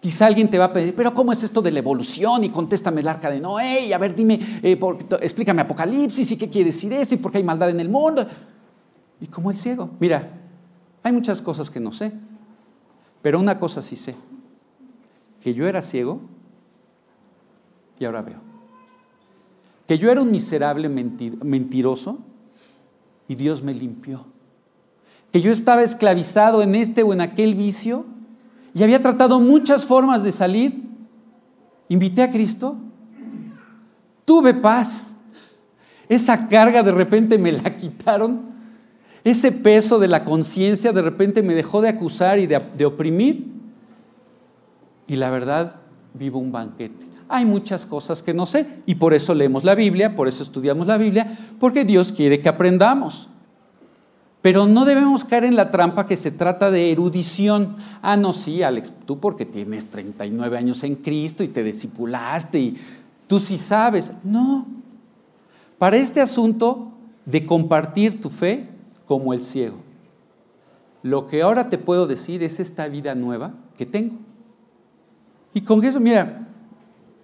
Quizá alguien te va a pedir, pero ¿cómo es esto de la evolución? Y contéstame el arca de Noé, y a ver, dime, eh, explícame Apocalipsis y qué quiere decir esto y por qué hay maldad en el mundo. Y como el ciego, mira, hay muchas cosas que no sé, pero una cosa sí sé, que yo era ciego y ahora veo. Que yo era un miserable mentiroso y Dios me limpió. Que yo estaba esclavizado en este o en aquel vicio y había tratado muchas formas de salir. Invité a Cristo. Tuve paz. Esa carga de repente me la [LAUGHS] quitaron. Ese peso de la conciencia de repente me dejó de acusar y de, oprimir. Y la verdad, vivo un banquete. Hay muchas cosas que no sé y por eso leemos la Biblia, por eso estudiamos la Biblia, porque Dios quiere que aprendamos. Pero no debemos caer en la trampa que se trata de erudición. Ah, no, sí, Alex, tú porque tienes 39 años en Cristo y te discipulaste y tú sí sabes. No. Para este asunto de compartir tu fe como el ciego, lo que ahora te puedo decir es esta vida nueva que tengo. Y con eso, mira,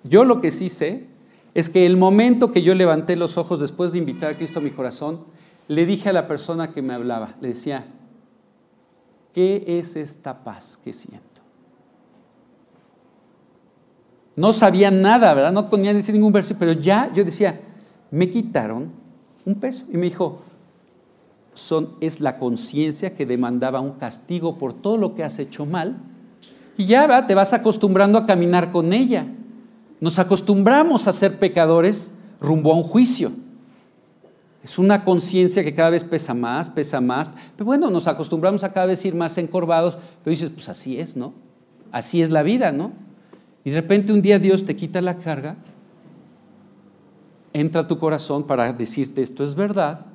yo lo que sí sé es que el momento que yo levanté los ojos después de invitar a Cristo a mi corazón, le dije a la persona que me hablaba, le decía, ¿qué es esta paz que siento? No sabía nada, ¿verdad? No podía decir ningún versículo, pero ya yo decía, me quitaron un peso. Y me dijo, son, es la conciencia que demandaba un castigo por todo lo que has hecho mal. Y ya te vas acostumbrando a caminar con ella. Nos acostumbramos a ser pecadores rumbo a un juicio. Es una conciencia que cada vez pesa más, pesa más. Pero bueno, nos acostumbramos a cada vez ir más encorvados, pero dices, pues así es, ¿no? Así es la vida, ¿no? Y de repente un día Dios te quita la carga, entra a tu corazón para decirte esto es verdad,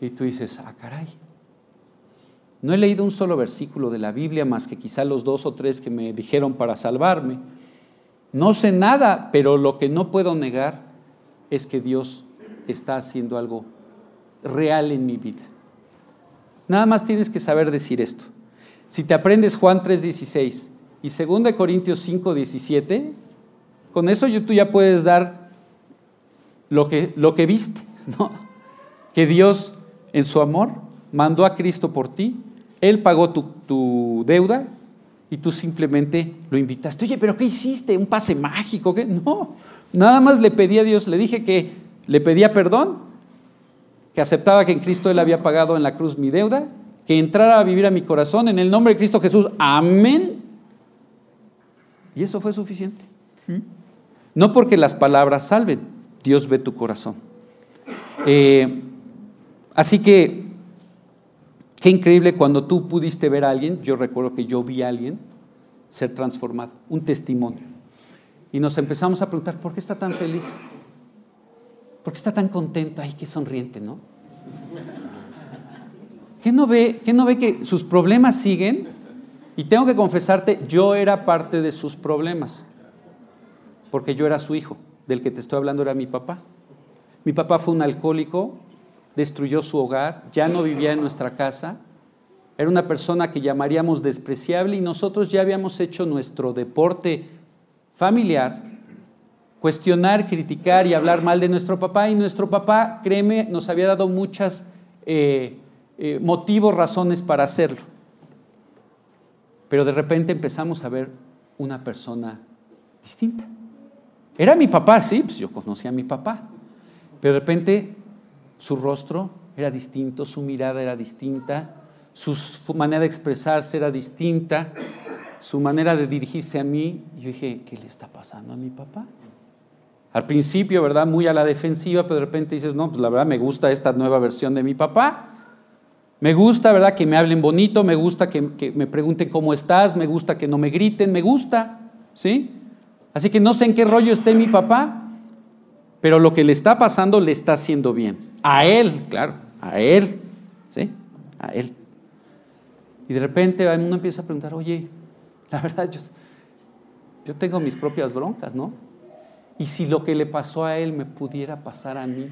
y tú dices, ah, caray. No he leído un solo versículo de la Biblia más que quizá los dos o tres que me dijeron para salvarme. No sé nada, pero lo que no puedo negar es que Dios está haciendo algo real en mi vida. Nada más tienes que saber decir esto. Si te aprendes Juan 3:16 y 2 Corintios 5:17, con eso tú ya puedes dar lo que, lo que viste. [LAUGHS] Que Dios en su amor mandó a Cristo por ti, Él pagó tu, tu deuda y tú simplemente lo invitaste. Oye, pero ¿qué hiciste? ¿Un pase mágico? ¿Qué? No, nada más le pedí a Dios, le dije que le pedía perdón, que aceptaba que en Cristo Él había pagado en la cruz mi deuda, que entrara a vivir a mi corazón en el nombre de Cristo Jesús. Amén. Y eso fue suficiente. No porque las palabras salven, Dios ve tu corazón. Eh, así que, qué increíble cuando tú pudiste ver a alguien, yo recuerdo que yo vi a alguien ser transformado, un testimonio. Y nos empezamos a preguntar, ¿por qué está tan feliz? ¿Por qué está tan contento? Ay, qué sonriente, ¿no? ¿Qué no ve, qué no ve que sus problemas siguen? Y tengo que confesarte, yo era parte de sus problemas, porque yo era su hijo, del que te estoy hablando era mi papá. Mi papá fue un alcohólico, destruyó su hogar, ya no vivía en nuestra casa, era una persona que llamaríamos despreciable y nosotros ya habíamos hecho nuestro deporte familiar cuestionar, criticar y hablar mal de nuestro papá. Y nuestro papá, créeme, nos había dado muchos eh, eh, motivos, razones para hacerlo. Pero de repente empezamos a ver una persona distinta. Era mi papá, sí, pues yo conocía a mi papá. Pero de repente su rostro era distinto, su mirada era distinta, su manera de expresarse era distinta, su manera de dirigirse a mí. Yo dije, ¿qué le está pasando a mi papá? Al principio, ¿verdad? Muy a la defensiva, pero de repente dices, no, pues la verdad me gusta esta nueva versión de mi papá. Me gusta, ¿verdad? Que me hablen bonito, me gusta que, me pregunten cómo estás, me gusta que no me griten, me gusta, ¿sí? Así que no sé en qué rollo esté mi papá, pero lo que le está pasando le está haciendo bien. A él, claro, a él, ¿sí? A él. Y de repente uno empieza a preguntar, oye, la verdad, yo, yo tengo mis propias broncas, ¿no? ¿Y si lo que le pasó a él me pudiera pasar a mí?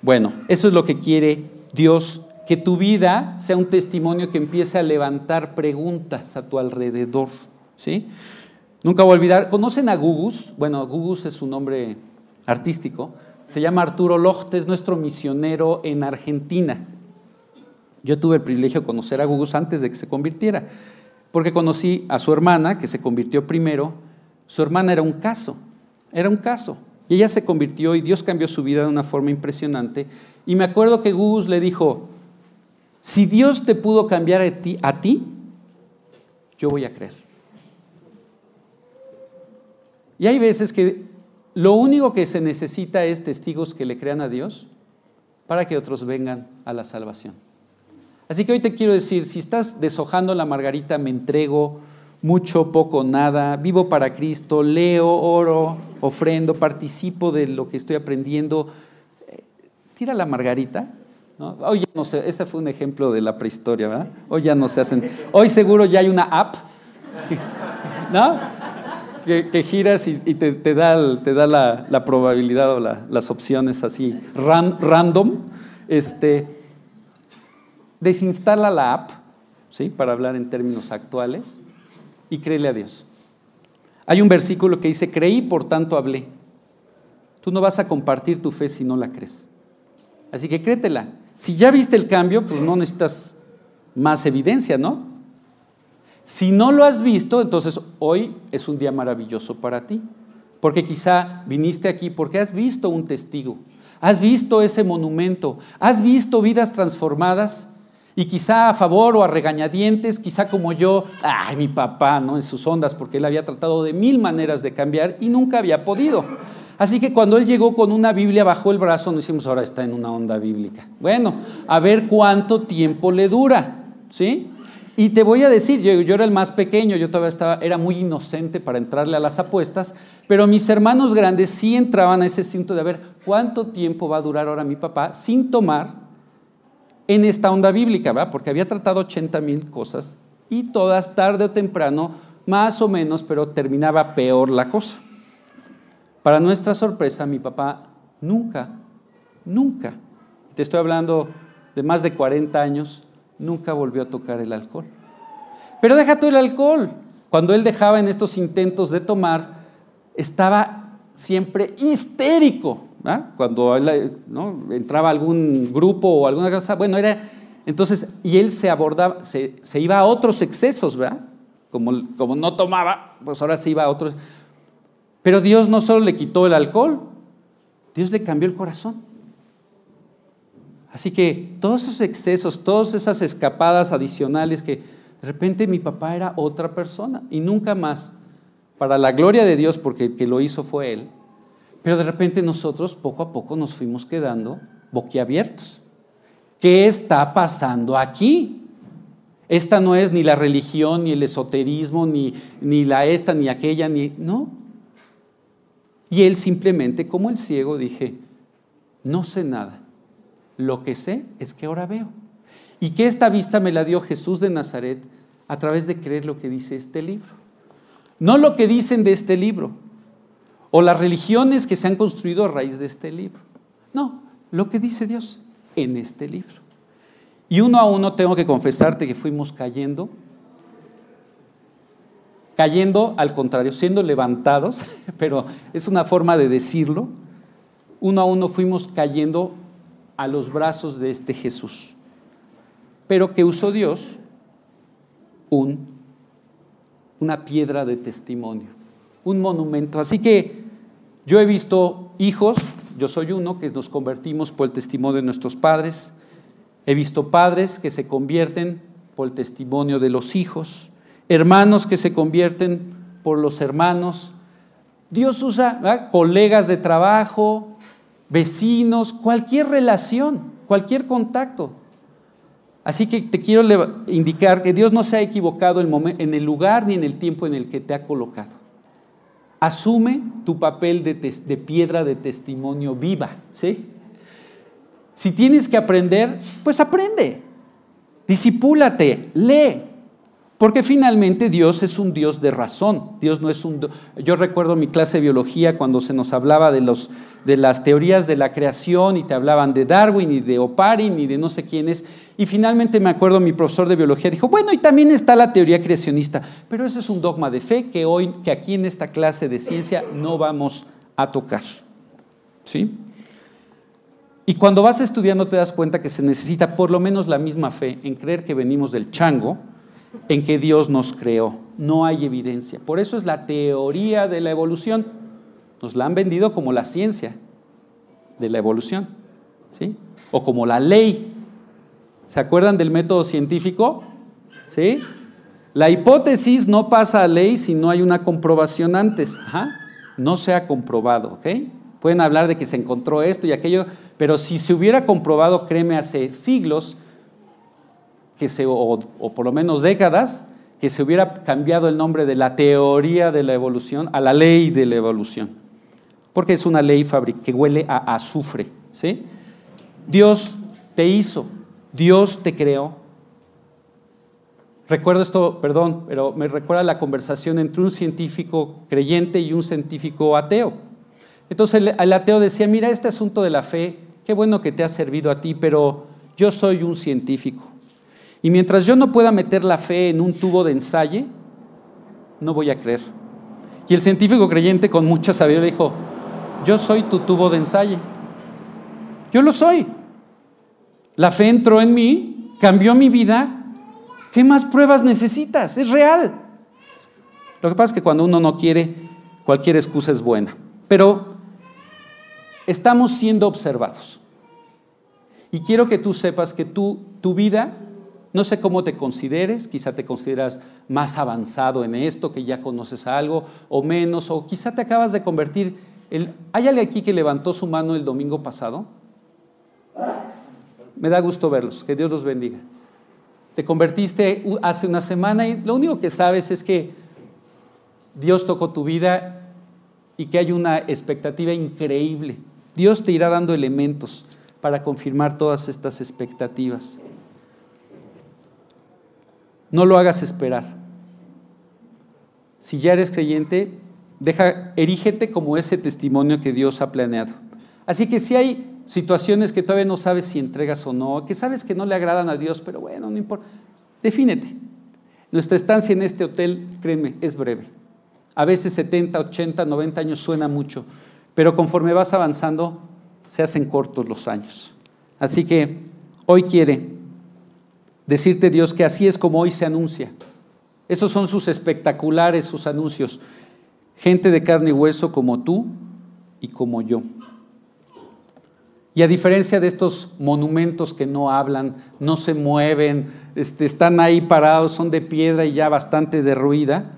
Bueno, eso es lo que quiere Dios que tu vida sea un testimonio que empiece a levantar preguntas a tu alrededor. ¿sí? Nunca voy a olvidar, ¿conocen a Gugus? Bueno, Gugus es un nombre artístico. Se llama Arturo Lochte, es nuestro misionero en Argentina. Yo tuve el privilegio de conocer a Gugus antes de que se convirtiera, porque conocí a su hermana, que se convirtió primero. Su hermana era un caso, era un caso. Y ella se convirtió y Dios cambió su vida de una forma impresionante. Y me acuerdo que Gugus le dijo, si Dios te pudo cambiar a ti yo voy a creer. Y hay veces que lo único que se necesita es testigos que le crean a Dios para que otros vengan a la salvación. Así que hoy te quiero decir, si estás deshojando la margarita, me entrego mucho, poco, nada, vivo para Cristo, leo, oro, ofrendo, participo de lo que estoy aprendiendo, eh, tira la margarita. Hoy ya no sé, ese fue un ejemplo de la prehistoria, ¿verdad? Hoy ya no se hacen. Hoy seguro ya hay una app, [LAUGHS] ¿no? Que, giras y, te, da, la, probabilidad o las opciones así random. Este, desinstala la app, ¿sí? para hablar en términos actuales, y créele a Dios. Hay un versículo que dice, creí, por tanto hablé. Tú no vas a compartir tu fe si no la crees. Así que créetela. Si ya viste el cambio, pues no necesitas más evidencia, ¿no? Si no lo has visto, entonces hoy es un día maravilloso para ti. Porque quizá viniste aquí porque has visto un testigo, has visto ese monumento, has visto vidas transformadas y quizá a favor o a regañadientes, quizá como yo, ay, mi papá, ¿no? En sus ondas, porque él había tratado de mil maneras de cambiar y nunca había podido. Así que cuando él llegó con una Biblia bajo el brazo, nos decimos, ahora está en una onda bíblica. Bueno, a ver cuánto tiempo le dura, ¿sí? Y te voy a decir, yo, era el más pequeño, yo todavía estaba, era muy inocente para entrarle a las apuestas, pero mis hermanos grandes sí entraban a ese cinto de a ver cuánto tiempo va a durar ahora mi papá sin tomar en esta onda bíblica, ¿verdad? Porque había tratado 80 mil cosas y todas tarde o temprano, más o menos, pero terminaba peor la cosa. Para nuestra sorpresa, mi papá nunca, nunca, te estoy hablando de más de 40 años, nunca volvió a tocar el alcohol. Pero deja tú el alcohol. Cuando él dejaba en estos intentos de tomar, estaba siempre histérico. ¿ah? cuando entraba algún grupo o alguna cosa, bueno, era, entonces, y él se abordaba, se, iba a otros excesos, ¿verdad? Como, como no tomaba, pues ahora se iba a otros. Pero Dios no solo le quitó el alcohol, Dios le cambió el corazón. Así que todos esos excesos, todas esas escapadas adicionales que de repente mi papá era otra persona y nunca más, para la gloria de Dios, porque el que lo hizo fue Él, pero de repente nosotros poco a poco nos fuimos quedando boquiabiertos. ¿Qué está pasando aquí? Esta no es ni la religión, ni el esoterismo, ni, ni la esta, ni aquella, ni... No. Y él simplemente, como el ciego, dije, no sé nada. Lo que sé es que ahora veo. Y que esta vista me la dio Jesús de Nazaret a través de creer lo que dice este libro. No lo que dicen de este libro, o las religiones que se han construido a raíz de este libro. No, lo que dice Dios en este libro. Y uno a uno tengo que confesarte que fuimos cayendo, cayendo al contrario, siendo levantados, [LAUGHS] pero es una forma de decirlo, uno a uno fuimos cayendo a los brazos de este Jesús. Pero que usó Dios un, una piedra de testimonio un monumento. Así que yo he visto hijos, yo soy uno, que nos convertimos por el testimonio de nuestros padres. He visto padres que se convierten por el testimonio de los hijos, hermanos que se convierten por los hermanos. Dios usa colegas de trabajo, vecinos, cualquier relación, cualquier contacto. Así que te quiero indicar que Dios no se ha equivocado en el lugar ni en el tiempo en el que te ha colocado. Asume tu papel de, piedra de testimonio viva, ¿sí? Si tienes que aprender, pues aprende. Disipúlate, lee. Porque finalmente Dios es un Dios de razón. Dios no es un. Yo recuerdo mi clase de biología cuando se nos hablaba de, los, de las teorías de la creación y te hablaban de Darwin y de Oparin y de no sé quiénes. Y finalmente me acuerdo, mi profesor de biología dijo, bueno, y también está la teoría creacionista, pero eso es un dogma de fe que hoy, que aquí en esta clase de ciencia no vamos a tocar. ¿Sí? Y cuando vas estudiando te das cuenta que se necesita por lo menos la misma fe en creer que venimos del chango, en que Dios nos creó. No hay evidencia. Por eso es la teoría de la evolución. Nos la han vendido como la ciencia de la evolución, ¿sí? O como la ley ¿Se acuerdan del método científico? ¿Sí? La hipótesis no pasa a ley si no hay una comprobación antes. No se ha comprobado, ¿ok? Pueden hablar de que se encontró esto y aquello, pero si se hubiera comprobado, créeme, hace siglos, que se, o, por lo menos décadas, que se hubiera cambiado el nombre de la teoría de la evolución a la ley de la evolución. Porque es una ley que huele a azufre. ¿sí? Dios te hizo, Dios te creó. Recuerdo esto, perdón, pero me recuerda la conversación entre un científico creyente y un científico ateo. Entonces el, ateo decía, mira, este asunto de la fe, qué bueno que te ha servido a ti, pero yo soy un científico. Y mientras yo no pueda meter la fe en un tubo de ensayo, no voy a creer. Y el científico creyente con mucha sabiduría dijo, yo soy tu tubo de ensayo. Yo lo soy. La fe entró en mí, cambió mi vida. ¿Qué más pruebas necesitas? Es real. Lo que pasa es que cuando uno no quiere, cualquier excusa es buena. Pero estamos siendo observados. Y quiero que tú sepas que tú, tu vida, no sé cómo te consideres, quizá te consideras más avanzado en esto, que ya conoces algo, o menos, o quizá te acabas de convertir. ¿Hay alguien aquí que levantó su mano el domingo pasado? Me da gusto verlos. Que Dios los bendiga. Te convertiste hace una semana y lo único que sabes es que Dios tocó tu vida y que hay una expectativa increíble. Dios te irá dando elementos para confirmar todas estas expectativas. No lo hagas esperar. Si ya eres creyente, erígete como ese testimonio que Dios ha planeado. Así que si hay situaciones que todavía no sabes si entregas o no, que sabes que no le agradan a Dios, pero bueno, no importa. Defínete. Nuestra estancia en este hotel, créeme, es breve. A veces 70, 80, 90 años suena mucho, pero conforme vas avanzando, se hacen cortos los años. Así que hoy quiere decirte Dios que así es como hoy se anuncia. Esos son sus espectaculares, sus anuncios. Gente de carne y hueso como tú y como yo. Y a diferencia de estos monumentos que no hablan, no se mueven, este, están ahí parados, son de piedra y ya bastante derruida,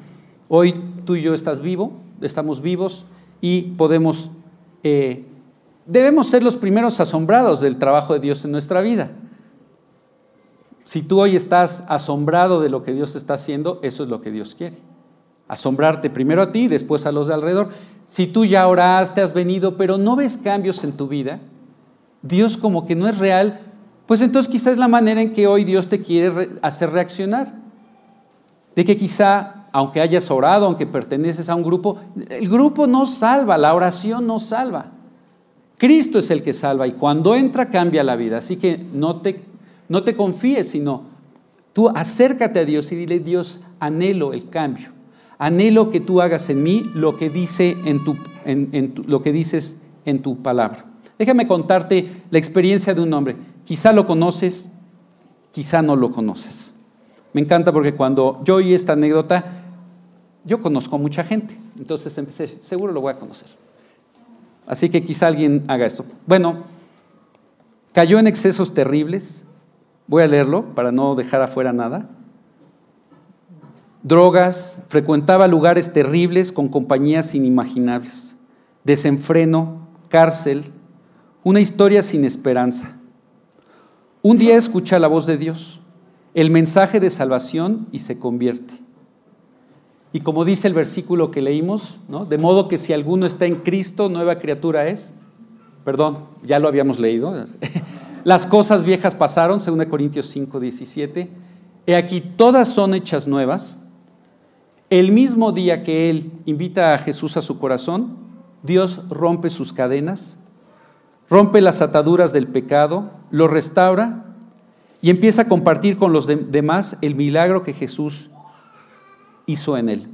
hoy tú y yo estás vivo, estamos vivos y podemos, eh, debemos ser los primeros asombrados del trabajo de Dios en nuestra vida. Si tú hoy estás asombrado de lo que Dios está haciendo, eso es lo que Dios quiere. Asombrarte primero a ti, después a los de alrededor. Si tú ya oraste, has venido, pero no ves cambios en tu vida, Dios como que no es real, pues entonces quizás es la manera en que hoy Dios te quiere hacer reaccionar. De que quizá, aunque hayas orado, aunque perteneces a un grupo, el grupo no salva, la oración no salva. Cristo es el que salva y cuando entra cambia la vida. Así que no te, no te confíes, sino tú acércate a Dios y dile, Dios, anhelo el cambio. Anhelo que tú hagas en mí lo que, dice en tu, lo que dices en tu palabra. Déjame contarte la experiencia de un hombre. Quizá lo conoces, quizá no lo conoces. Me encanta porque cuando yo oí esta anécdota, yo conozco a mucha gente. Entonces empecé, seguro lo voy a conocer. Así que quizá alguien haga esto. Bueno, cayó en excesos terribles. Voy a leerlo para no dejar afuera nada. Drogas, frecuentaba lugares terribles con compañías inimaginables. Desenfreno, cárcel, una historia sin esperanza. Un día escucha la voz de Dios, el mensaje de salvación y se convierte. Y como dice el versículo que leímos, ¿no? de modo que si alguno está en Cristo, nueva criatura es. Perdón, ya lo habíamos leído. [LAUGHS] Las cosas viejas pasaron, según Corintios 5, 17. He aquí, todas son hechas nuevas. El mismo día que Él invita a Jesús a su corazón, Dios rompe sus cadenas rompe las ataduras del pecado, lo restaura y empieza a compartir con los demás el milagro que Jesús hizo en él.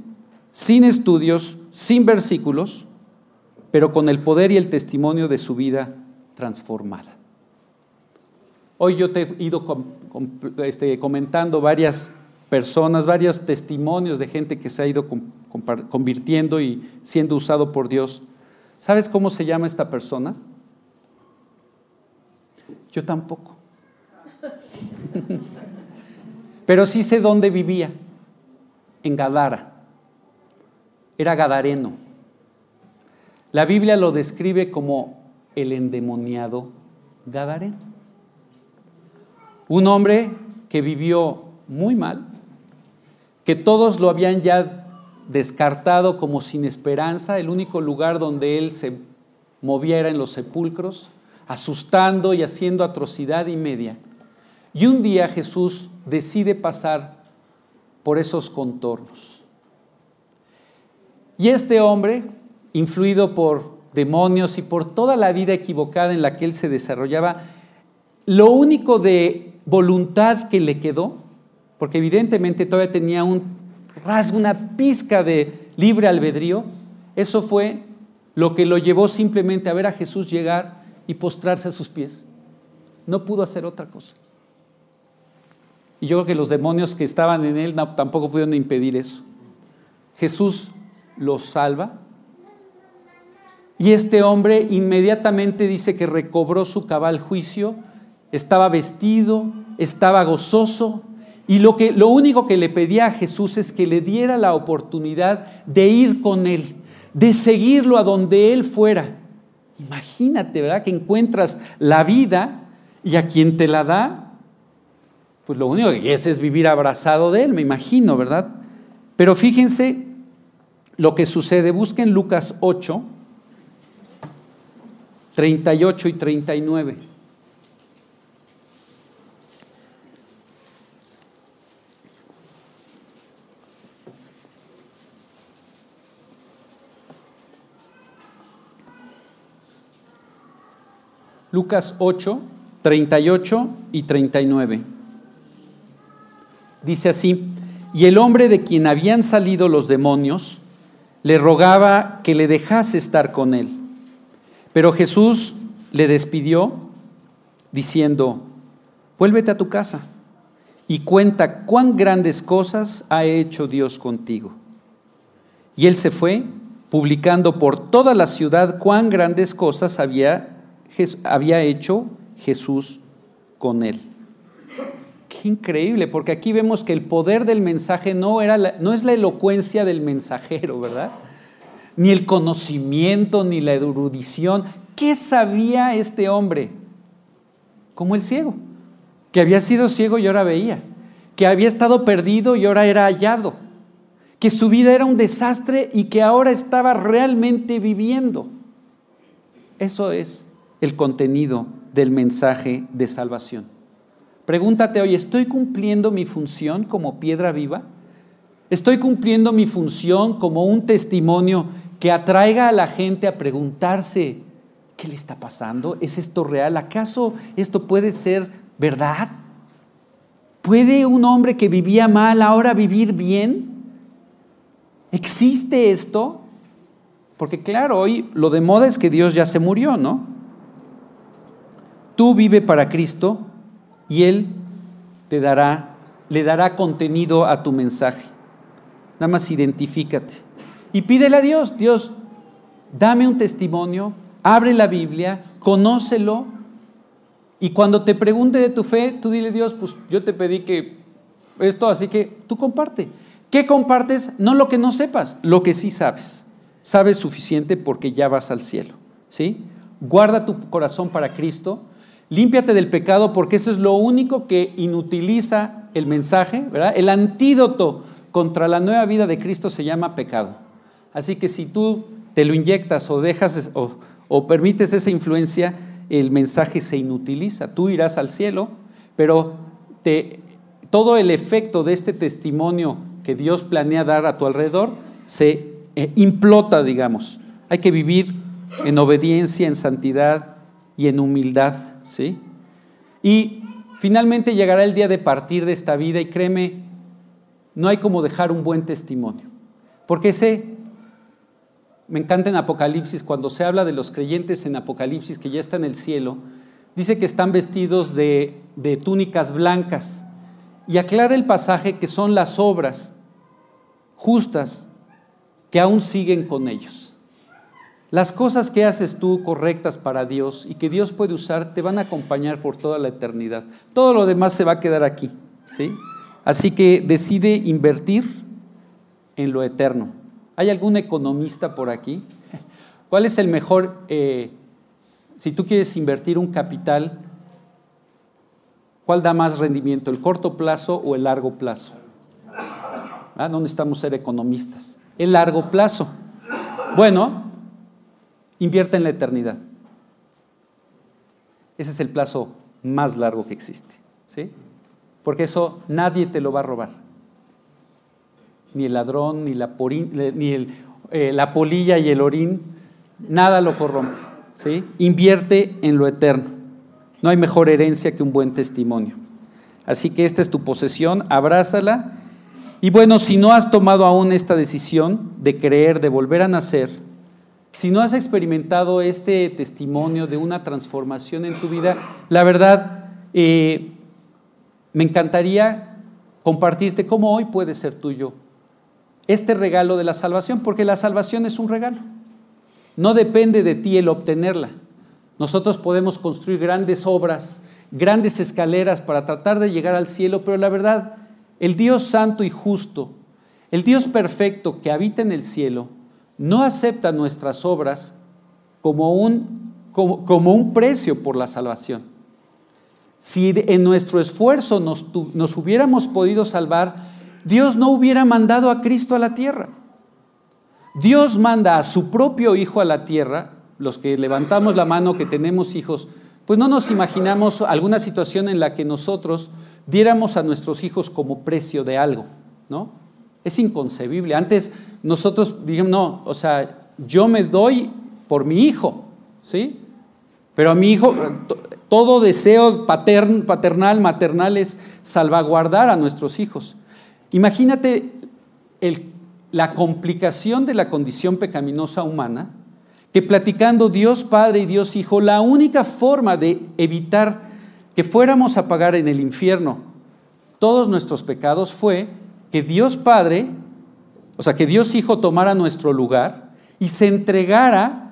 Sin estudios, sin versículos, pero con el poder y el testimonio de su vida transformada. Hoy yo te he ido este, comentando varias personas, varios testimonios de gente que se ha ido convirtiendo y siendo usado por Dios. ¿Sabes cómo se llama esta persona? Yo tampoco. [LAUGHS] Pero sí sé dónde vivía, en Gadara. Era gadareno. La Biblia lo describe como el endemoniado gadareno. Un hombre que vivió muy mal, que todos lo habían ya descartado como sin esperanza, el único lugar donde él se movía era en los sepulcros, asustando y haciendo atrocidad y media. Y un día Jesús decide pasar por esos contornos. Y este hombre, influido por demonios y por toda la vida equivocada en la que él se desarrollaba, lo único de voluntad que le quedó, porque evidentemente todavía tenía un rasgo, una pizca de libre albedrío, eso fue lo que lo llevó simplemente a ver a Jesús llegar y postrarse a sus pies. No pudo hacer otra cosa. Y yo creo que los demonios que estaban en él tampoco pudieron impedir eso. Jesús lo salva. Y este hombre inmediatamente dice que recobró su cabal juicio, estaba vestido, estaba gozoso, y lo, que, lo único que le pedía a Jesús es que le diera la oportunidad de ir con él, de seguirlo a donde él fuera. Imagínate, ¿verdad? Que encuentras la vida y a quien te la da, pues lo único que quieres es vivir abrazado de él, me imagino, ¿verdad? Pero fíjense lo que sucede. Busquen Lucas 8, 38 y 39. Lucas 8, 38 y 39. Dice así, y el hombre de quien habían salido los demonios le rogaba que le dejase estar con él. Pero Jesús le despidió diciendo, vuélvete a tu casa y cuenta cuán grandes cosas ha hecho Dios contigo. Y él se fue, publicando por toda la ciudad cuán grandes cosas había había hecho Jesús con él. Qué increíble, porque aquí vemos que el poder del mensaje no, era no es la elocuencia del mensajero, ¿verdad? Ni el conocimiento, ni la erudición. ¿Qué sabía este hombre? Como el ciego, que había sido ciego y ahora veía, que había estado perdido y ahora era hallado, que su vida era un desastre y que ahora estaba realmente viviendo. Eso es el contenido del mensaje de salvación. Pregúntate hoy, ¿estoy cumpliendo mi función como piedra viva? ¿Estoy cumpliendo mi función como un testimonio que atraiga a la gente a preguntarse, ¿qué le está pasando? ¿Es esto real? ¿Acaso esto puede ser verdad? ¿Puede un hombre que vivía mal ahora vivir bien? ¿Existe esto? Porque claro, hoy lo de moda es que Dios ya se murió, ¿no? Tú vive para Cristo y Él te dará, le dará contenido a tu mensaje. Nada más identifícate. Y pídele a Dios, Dios, dame un testimonio, abre la Biblia, conócelo. Y cuando te pregunte de tu fe, tú dile, Dios, pues yo te pedí que esto, así que tú comparte. ¿Qué compartes? No lo que no sepas, lo que sí sabes. Sabes suficiente porque ya vas al cielo. ¿Sí? Guarda tu corazón para Cristo Límpiate del pecado porque eso es lo único que inutiliza el mensaje, ¿verdad? El antídoto contra la nueva vida de Cristo se llama pecado. Así que si tú te lo inyectas o dejas o, permites esa influencia, el mensaje se inutiliza. Tú irás al cielo, pero todo el efecto de este testimonio que Dios planea dar a tu alrededor se eh, implota, digamos. Hay que vivir en obediencia, en santidad y en humildad ¿sí? Y finalmente llegará el día de partir de esta vida y créeme, no hay como dejar un buen testimonio. Porque sé, me encanta en Apocalipsis, cuando se habla de los creyentes en Apocalipsis que ya están en el cielo, dice que están vestidos de, de túnicas blancas y aclara el pasaje que son las obras justas que aún siguen con ellos. Las cosas que haces tú correctas para Dios y que Dios puede usar te van a acompañar por toda la eternidad. Todo lo demás se va a quedar aquí, ¿sí? Así que decide invertir en lo eterno. ¿Hay algún economista por aquí? ¿Cuál es el mejor, eh, si tú quieres invertir un capital, cuál da más rendimiento, el corto plazo o el largo plazo? Ah, no necesitamos ser economistas. El largo plazo. Bueno, invierte en la eternidad. Ese es el plazo más largo que existe. ¿sí? Porque eso nadie te lo va a robar. Ni el ladrón, ni la, eh, la polilla y el orín, nada lo corrompe. ¿sí? Invierte en lo eterno. No hay mejor herencia que un buen testimonio. Así que esta es tu posesión, abrázala y bueno, si no has tomado aún esta decisión de creer, de volver a nacer, si no has experimentado este testimonio de una transformación en tu vida, la verdad, eh, me encantaría compartirte cómo hoy puede ser tuyo este regalo de la salvación, porque la salvación es un regalo. No depende de ti el obtenerla. Nosotros podemos construir grandes obras, grandes escaleras para tratar de llegar al cielo, pero la verdad, el Dios santo y justo, el Dios perfecto que habita en el cielo, no acepta nuestras obras como un, como, un precio por la salvación. Si en nuestro esfuerzo nos, nos hubiéramos podido salvar, Dios no hubiera mandado a Cristo a la tierra. Dios manda a su propio Hijo a la tierra, los que levantamos la mano que tenemos hijos, pues no nos imaginamos alguna situación en la que nosotros diéramos a nuestros hijos como precio de algo, ¿no? Es inconcebible. Antes nosotros dijimos, no, o sea, yo me doy por mi hijo, ¿sí? Pero a mi hijo, todo deseo paternal, maternal es salvaguardar a nuestros hijos. Imagínate la complicación de la condición pecaminosa humana, que platicando Dios Padre y Dios Hijo, la única forma de evitar que fuéramos a pagar en el infierno todos nuestros pecados fue Dios Padre, o sea, que Dios Hijo tomara nuestro lugar y se entregara,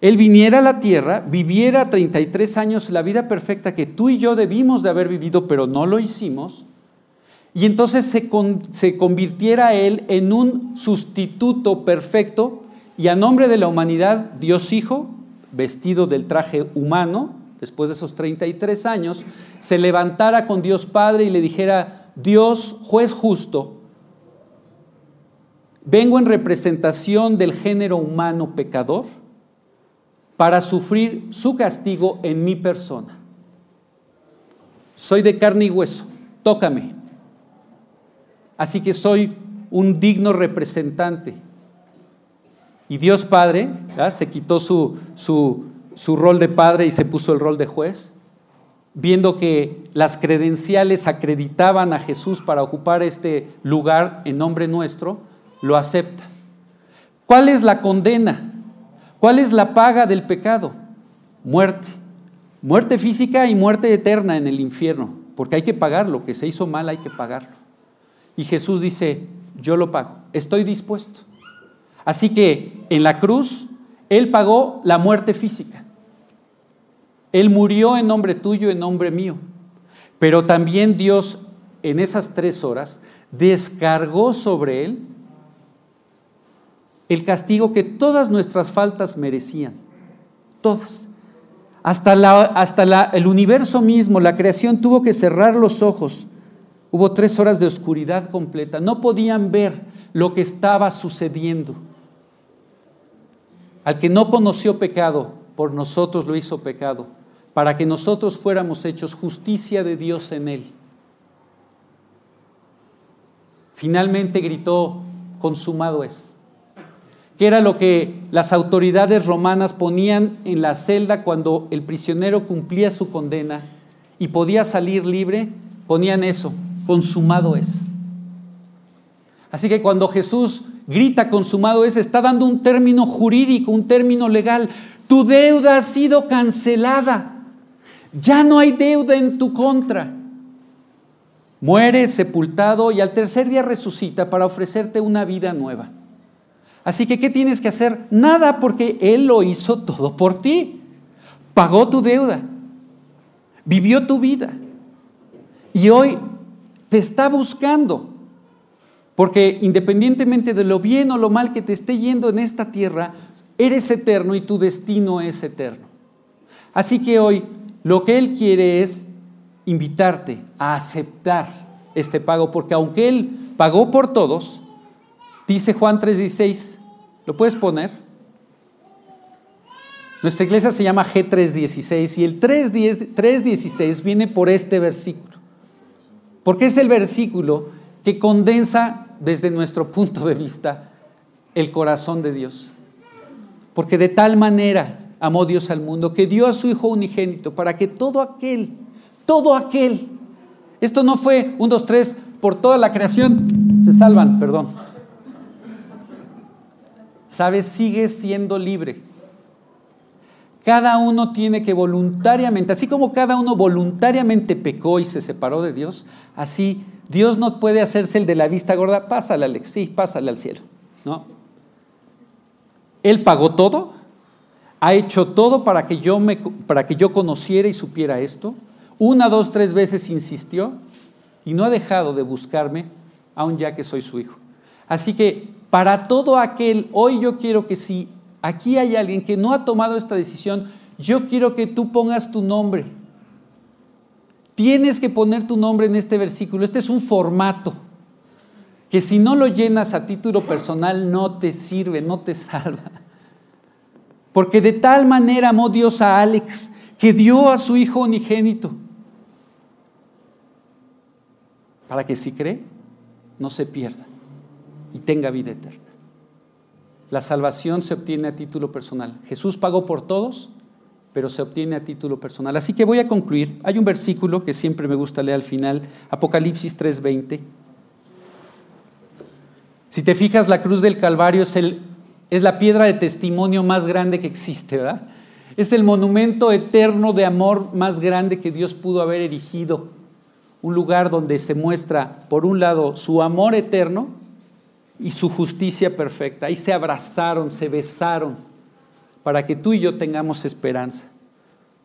Él viniera a la tierra, viviera 33 años la vida perfecta que tú y yo debimos de haber vivido, pero no lo hicimos, y entonces se, se convirtiera Él en un sustituto perfecto y a nombre de la humanidad, Dios Hijo, vestido del traje humano, después de esos 33 años, se levantara con Dios Padre y le dijera, Dios, juez justo, vengo en representación del género humano pecador para sufrir su castigo en mi persona. Soy de carne y hueso, tócame. Así que soy un digno representante. Y Dios Padre se quitó su, su, su rol de padre y se puso el rol de juez, viendo que las credenciales acreditaban a Jesús para ocupar este lugar en nombre nuestro, lo acepta. ¿Cuál es la condena? ¿Cuál es la paga del pecado? Muerte. Muerte física y muerte eterna en el infierno, porque hay que pagar lo que se hizo mal, hay que pagarlo. Y Jesús dice, yo lo pago, estoy dispuesto. Así que en la cruz Él pagó la muerte física. Él murió en nombre tuyo, en nombre mío. Pero también Dios en esas tres horas descargó sobre Él el castigo que todas nuestras faltas merecían. Todas. Hasta, la, hasta el universo mismo, la creación tuvo que cerrar los ojos. Hubo tres horas de oscuridad completa. No podían ver lo que estaba sucediendo. Al que no conoció pecado, por nosotros lo hizo pecado para que nosotros fuéramos hechos justicia de Dios en él. Finalmente gritó, consumado es, que era lo que las autoridades romanas ponían en la celda cuando el prisionero cumplía su condena y podía salir libre, ponían eso, consumado es. Así que cuando Jesús grita consumado es, está dando un término jurídico, un término legal. Tu deuda ha sido cancelada. Ya no hay deuda en tu contra. Muere sepultado y al tercer día resucita para ofrecerte una vida nueva. Así que, ¿qué tienes que hacer? Nada, porque Él lo hizo todo por ti. Pagó tu deuda, vivió tu vida y hoy te está buscando. Porque independientemente de lo bien o lo mal que te esté yendo en esta tierra, eres eterno y tu destino es eterno. Así que hoy lo que Él quiere es invitarte a aceptar este pago, porque aunque Él pagó por todos, dice Juan 3:16, ¿lo puedes poner? Nuestra iglesia se llama G316 y el 3.16 viene por este versículo, porque es el versículo que condensa desde nuestro punto de vista el corazón de Dios. Porque de tal manera amó Dios al mundo que dio a su Hijo unigénito para que todo aquel, todo aquel, esto no fue un, dos, tres, por toda la creación, se salvan, perdón. ¿Sabes? Sigue siendo libre. Cada uno tiene que voluntariamente, así como cada uno voluntariamente pecó y se separó de Dios, así Dios no puede hacerse el de la vista gorda, pásale Alex, sí, pásale al cielo. ¿no? Él pagó todo, ha hecho todo para que, yo me, para que yo conociera y supiera esto. Una, dos, tres veces insistió y no ha dejado de buscarme, aun ya que soy su hijo. Así que para todo aquel, hoy yo quiero que si aquí hay alguien que no ha tomado esta decisión, yo quiero que tú pongas tu nombre. Tienes que poner tu nombre en este versículo. Este es un formato que si no lo llenas a título personal no te sirve, no te [LAUGHS] salva. Porque de tal manera amó Dios a Alex que dio a su hijo unigénito. Para que si cree, no se pierda y tenga vida eterna. La salvación se obtiene a título personal. Jesús pagó por todos, pero se obtiene a título personal. Así que voy a concluir. Hay un versículo que siempre me gusta leer al final, Apocalipsis 3:20. Si te fijas, la cruz del Calvario es el es la piedra de testimonio más grande que existe, ¿verdad? Es el monumento eterno de amor más grande que Dios pudo haber erigido. Un lugar donde se muestra, por un lado, su amor eterno y su justicia perfecta. Ahí se abrazaron, se besaron, para que tú y yo tengamos esperanza.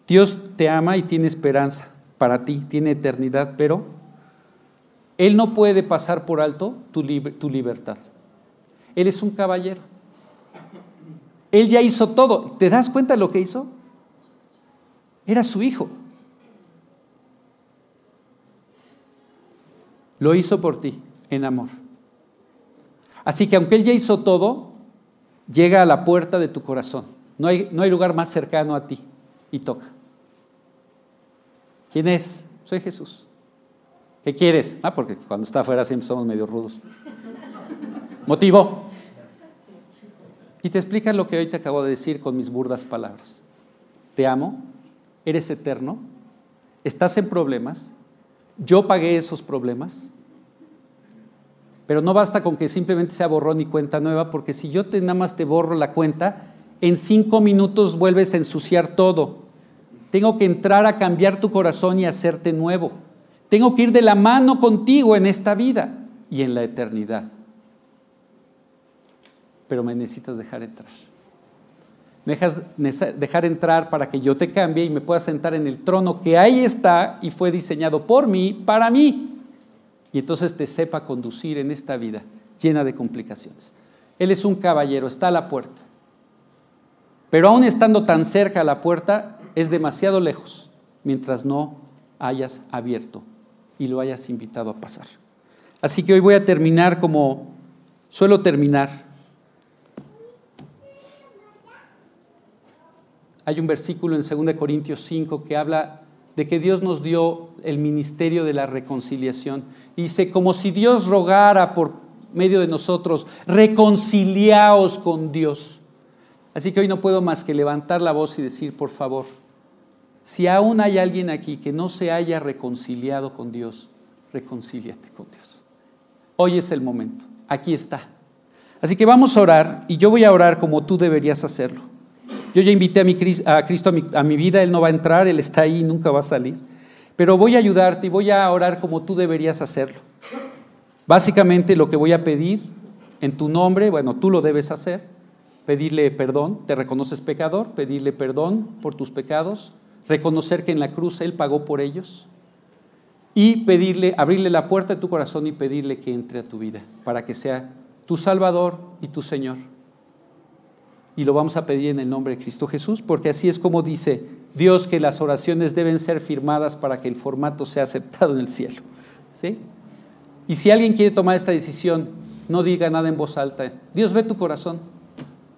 Dios te ama y tiene esperanza para ti, tiene eternidad, pero Él no puede pasar por alto tu, tu libertad. Él es un caballero. Él ya hizo todo. ¿Te das cuenta de lo que hizo? Era su hijo. Lo hizo por ti en amor. Así que aunque Él ya hizo todo, llega a la puerta de tu corazón. No hay, no hay lugar más cercano a ti y toca. ¿Quién es? Soy Jesús. ¿Qué quieres? Ah, porque cuando está afuera siempre somos medio rudos. Motivo. Y te explica lo que hoy te acabo de decir con mis burdas palabras. Te amo, eres eterno, estás en problemas, yo pagué esos problemas, pero no basta con que simplemente sea borrón y cuenta nueva, porque si yo te, nada más te borro la cuenta, en cinco minutos vuelves a ensuciar todo. Tengo que entrar a cambiar tu corazón y hacerte nuevo. Tengo que ir de la mano contigo en esta vida y en la eternidad pero me necesitas dejar entrar. Me dejas dejar entrar para que yo te cambie y me pueda sentar en el trono que ahí está y fue diseñado por mí, para mí. Y entonces te sepa conducir en esta vida llena de complicaciones. Él es un caballero, está a la puerta. Pero aún estando tan cerca a la puerta, es demasiado lejos mientras no hayas abierto y lo hayas invitado a pasar. Así que hoy voy a terminar como suelo terminar Hay un versículo en 2 Corintios 5 que habla de que Dios nos dio el ministerio de la reconciliación. Dice, como si Dios rogara por medio de nosotros, reconciliaos con Dios. Así que hoy no puedo más que levantar la voz y decir, por favor, Si aún hay alguien aquí que no se haya reconciliado con Dios, reconcíliate con Dios. Hoy es el momento, aquí está. Así que vamos a orar y yo voy a orar como tú deberías hacerlo. Yo ya invité a, mi, a Cristo a mi, a mi vida, Él no va a entrar, Él está ahí y nunca va a salir. Pero voy a ayudarte y voy a orar como tú deberías hacerlo. Básicamente lo que voy a pedir en tu nombre, bueno, tú lo debes hacer, pedirle perdón, te reconoces pecador, pedirle perdón por tus pecados, reconocer que en la cruz Él pagó por ellos y pedirle, abrirle la puerta de tu corazón y pedirle que entre a tu vida para que sea tu Salvador y tu Señor. Y lo vamos a pedir en el nombre de Cristo Jesús, porque así es como dice Dios que las oraciones deben ser firmadas para que el formato sea aceptado en el cielo. ¿Sí? Y si alguien quiere tomar esta decisión, no diga nada en voz alta. Dios ve tu corazón.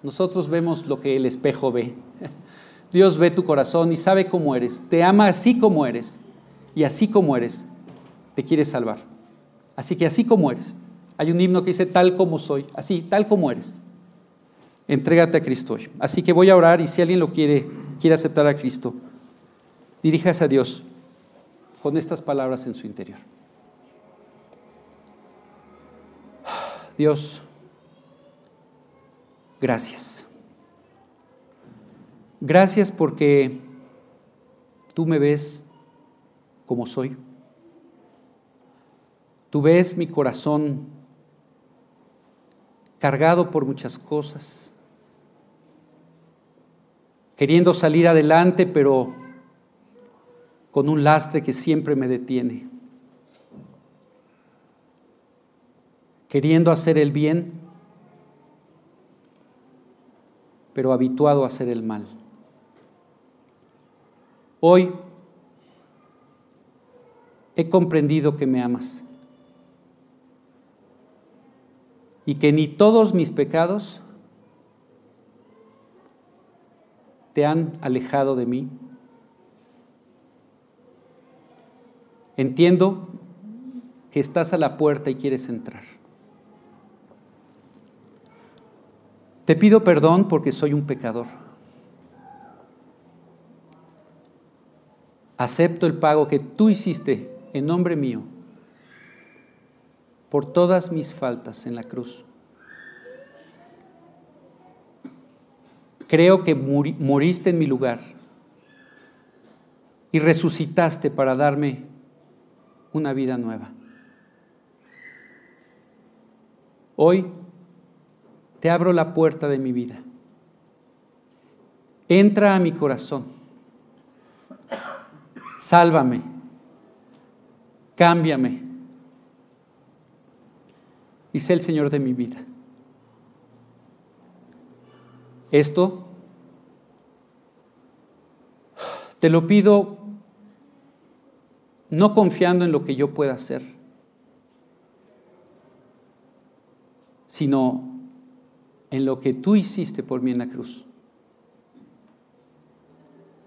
Nosotros vemos lo que el espejo ve. [LAUGHS] Dios ve tu corazón y sabe cómo eres. Te ama así como eres. Y así como eres, te quiere salvar. Así que así como eres. Hay un himno que dice tal como soy. Así, tal como eres. Entrégate a Cristo hoy. Así que voy a orar y si alguien lo quiere, quiere aceptar a Cristo, diríjase a Dios con estas palabras en su interior. Dios, gracias. Gracias porque tú me ves como soy. Tú ves mi corazón cargado por muchas cosas, queriendo salir adelante, pero con un lastre que siempre me detiene. queriendo hacer el bien, pero habituado a hacer el mal. Hoy he comprendido que me amas y que ni todos mis pecados te han alejado de mí. Entiendo que estás a la puerta y quieres entrar. Te pido perdón porque soy un pecador. Acepto el pago que tú hiciste en nombre mío por todas mis faltas en la cruz. Creo que moriste en mi lugar y resucitaste para darme una vida nueva. Hoy te abro la puerta de mi vida. Entra a mi corazón. Sálvame. Cámbiame. Y sé el Señor de mi vida. Esto te lo pido no confiando en lo que yo pueda hacer, sino en lo que tú hiciste por mí en la cruz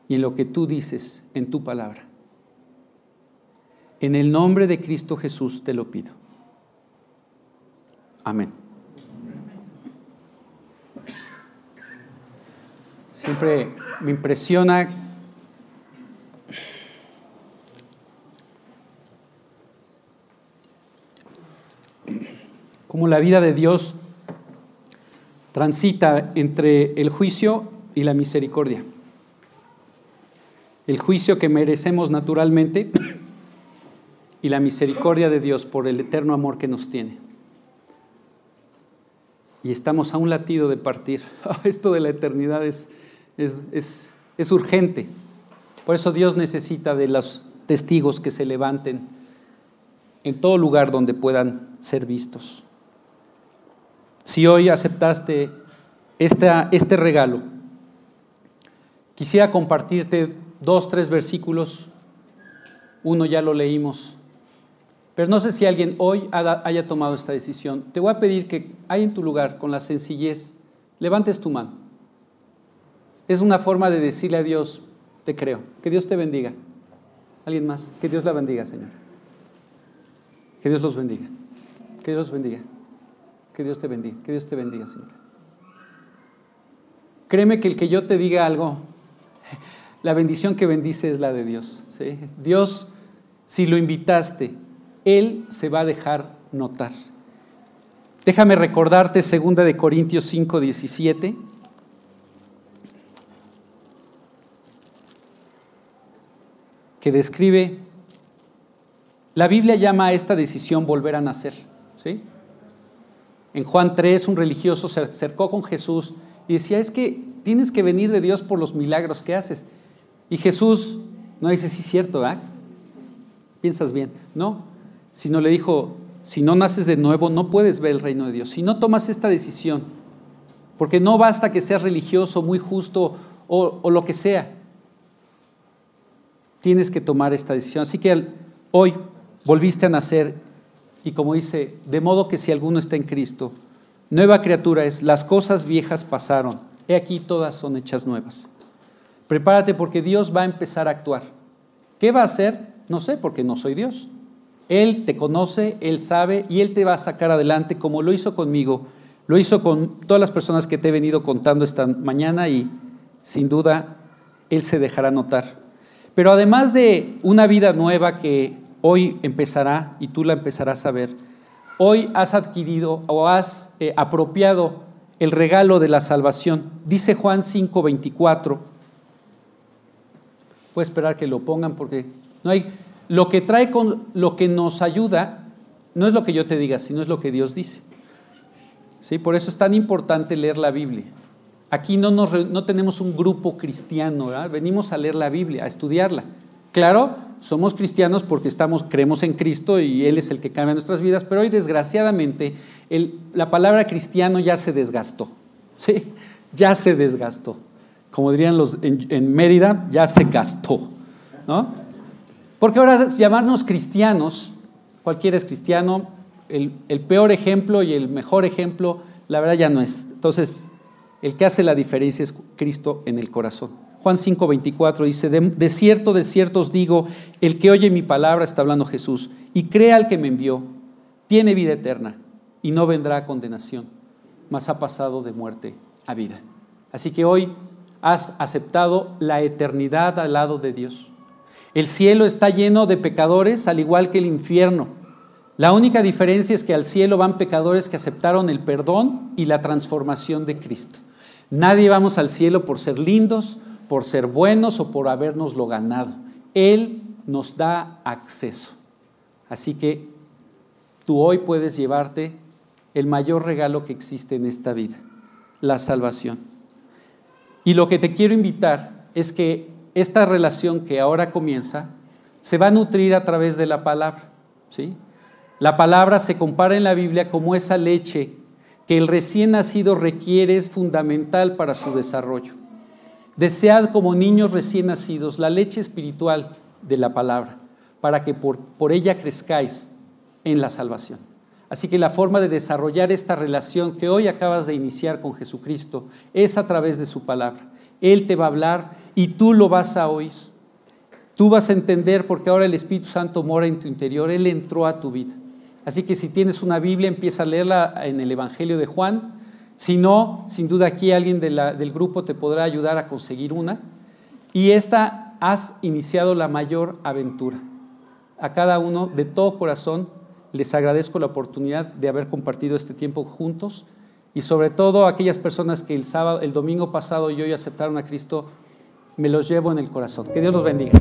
y en lo que tú dices en tu palabra. En el nombre de Cristo Jesús te lo pido. Amén. Siempre me impresiona cómo la vida de Dios transita entre el juicio y la misericordia. El juicio que merecemos naturalmente y la misericordia de Dios por el eterno amor que nos tiene. Y estamos a un latido de partir. [LAUGHS] Esto de la eternidad es, es, es urgente. Por eso Dios necesita de los testigos que se levanten en todo lugar donde puedan ser vistos. Si hoy aceptaste este regalo, quisiera compartirte dos, tres versículos. Uno ya lo leímos. Pero no sé si alguien hoy haya tomado esta decisión. Te voy a pedir que ahí en tu lugar, con la sencillez, levantes tu mano. Es una forma de decirle a Dios, te creo. Que Dios te bendiga. ¿Alguien más? Que Dios la bendiga, Señor. Que Dios los bendiga. Que Dios los bendiga. Que Dios te bendiga, que Dios te bendiga, Señor. Créeme que el que yo te diga algo, [LAUGHS] la bendición que bendice es la de Dios. Dios, si lo invitaste, Él se va a dejar notar. Déjame recordarte 2 de Corintios 5, 17. Que describe, la Biblia llama a esta decisión volver a nacer. ¿sí? En Juan 3, un religioso se acercó con Jesús y decía, es que tienes que venir de Dios por los milagros que haces. Y Jesús no dice, sí, cierto, ¿verdad? Piensas bien. No, sino le dijo, si no naces de nuevo, no puedes ver el reino de Dios. Si no tomas esta decisión, porque no basta que seas religioso, muy justo o lo que sea, tienes que tomar esta decisión. Así que hoy volviste a nacer y como dice, de modo que si alguno está en Cristo, nueva criatura es, las cosas viejas pasaron, he aquí todas son hechas nuevas. Prepárate porque Dios va a empezar a actuar. ¿Qué va a hacer? No sé, porque no soy Dios. Él te conoce, Él sabe y Él te va a sacar adelante como lo hizo conmigo, lo hizo con todas las personas que te he venido contando esta mañana y sin duda Él se dejará notar. Pero además de una vida nueva que hoy empezará y tú la empezarás a ver, hoy has adquirido o has eh, apropiado el regalo de la salvación. Dice Juan 5:24 Puedo esperar que lo pongan porque no hay. Lo que trae con lo que nos ayuda no es lo que yo te diga, sino es lo que Dios dice. ¿Sí? Por eso es tan importante leer la Biblia. Aquí no, no tenemos un grupo cristiano, venimos a leer la Biblia, a estudiarla. Claro, somos cristianos porque creemos en Cristo y Él es el que cambia nuestras vidas, pero hoy desgraciadamente la palabra cristiano ya se desgastó. ¿sí? Ya se desgastó como dirían los en, Mérida, ya se gastó. ¿no? Porque ahora llamarnos cristianos, cualquiera es cristiano, el, el, peor ejemplo y el mejor ejemplo, la verdad ya no es. Entonces, el que hace la diferencia es Cristo en el corazón. Juan 5:24 dice, de, de, cierto, de cierto os digo, el que oye mi palabra, está hablando Jesús, y crea al que me envió, tiene vida eterna y no vendrá a condenación, mas ha pasado de muerte a vida. Así que hoy has aceptado la eternidad al lado de Dios. El cielo está lleno de pecadores, al igual que el infierno. La única diferencia es que al cielo van pecadores que aceptaron el perdón y la transformación de Cristo. Nadie vamos al cielo por ser lindos, por ser buenos o por habernoslo ganado. Él nos da acceso. Así que tú hoy puedes llevarte el mayor regalo que existe en esta vida, la salvación. Y lo que te quiero invitar es que esta relación que ahora comienza se va a nutrir a través de la palabra. ¿sí? La palabra se compara en la Biblia como esa leche que el recién nacido requiere, es fundamental para su desarrollo. Desead como niños recién nacidos la leche espiritual de la palabra, para que por, por ella crezcáis en la salvación. Así que la forma de desarrollar esta relación que hoy acabas de iniciar con Jesucristo es a través de su palabra. Él te va a hablar y tú lo vas a oír. Tú vas a entender porque ahora el Espíritu Santo mora en tu interior, Él entró a tu vida. Así que si tienes una Biblia, empieza a leerla en el Evangelio de Juan. Si no, sin duda aquí alguien del grupo te podrá ayudar a conseguir una. Y esta has iniciado la mayor aventura. A cada uno de todo corazón les agradezco la oportunidad de haber compartido este tiempo juntos y sobre todo a aquellas personas que el sábado, el domingo pasado y hoy aceptaron a Cristo, me los llevo en el corazón. Que Dios los bendiga.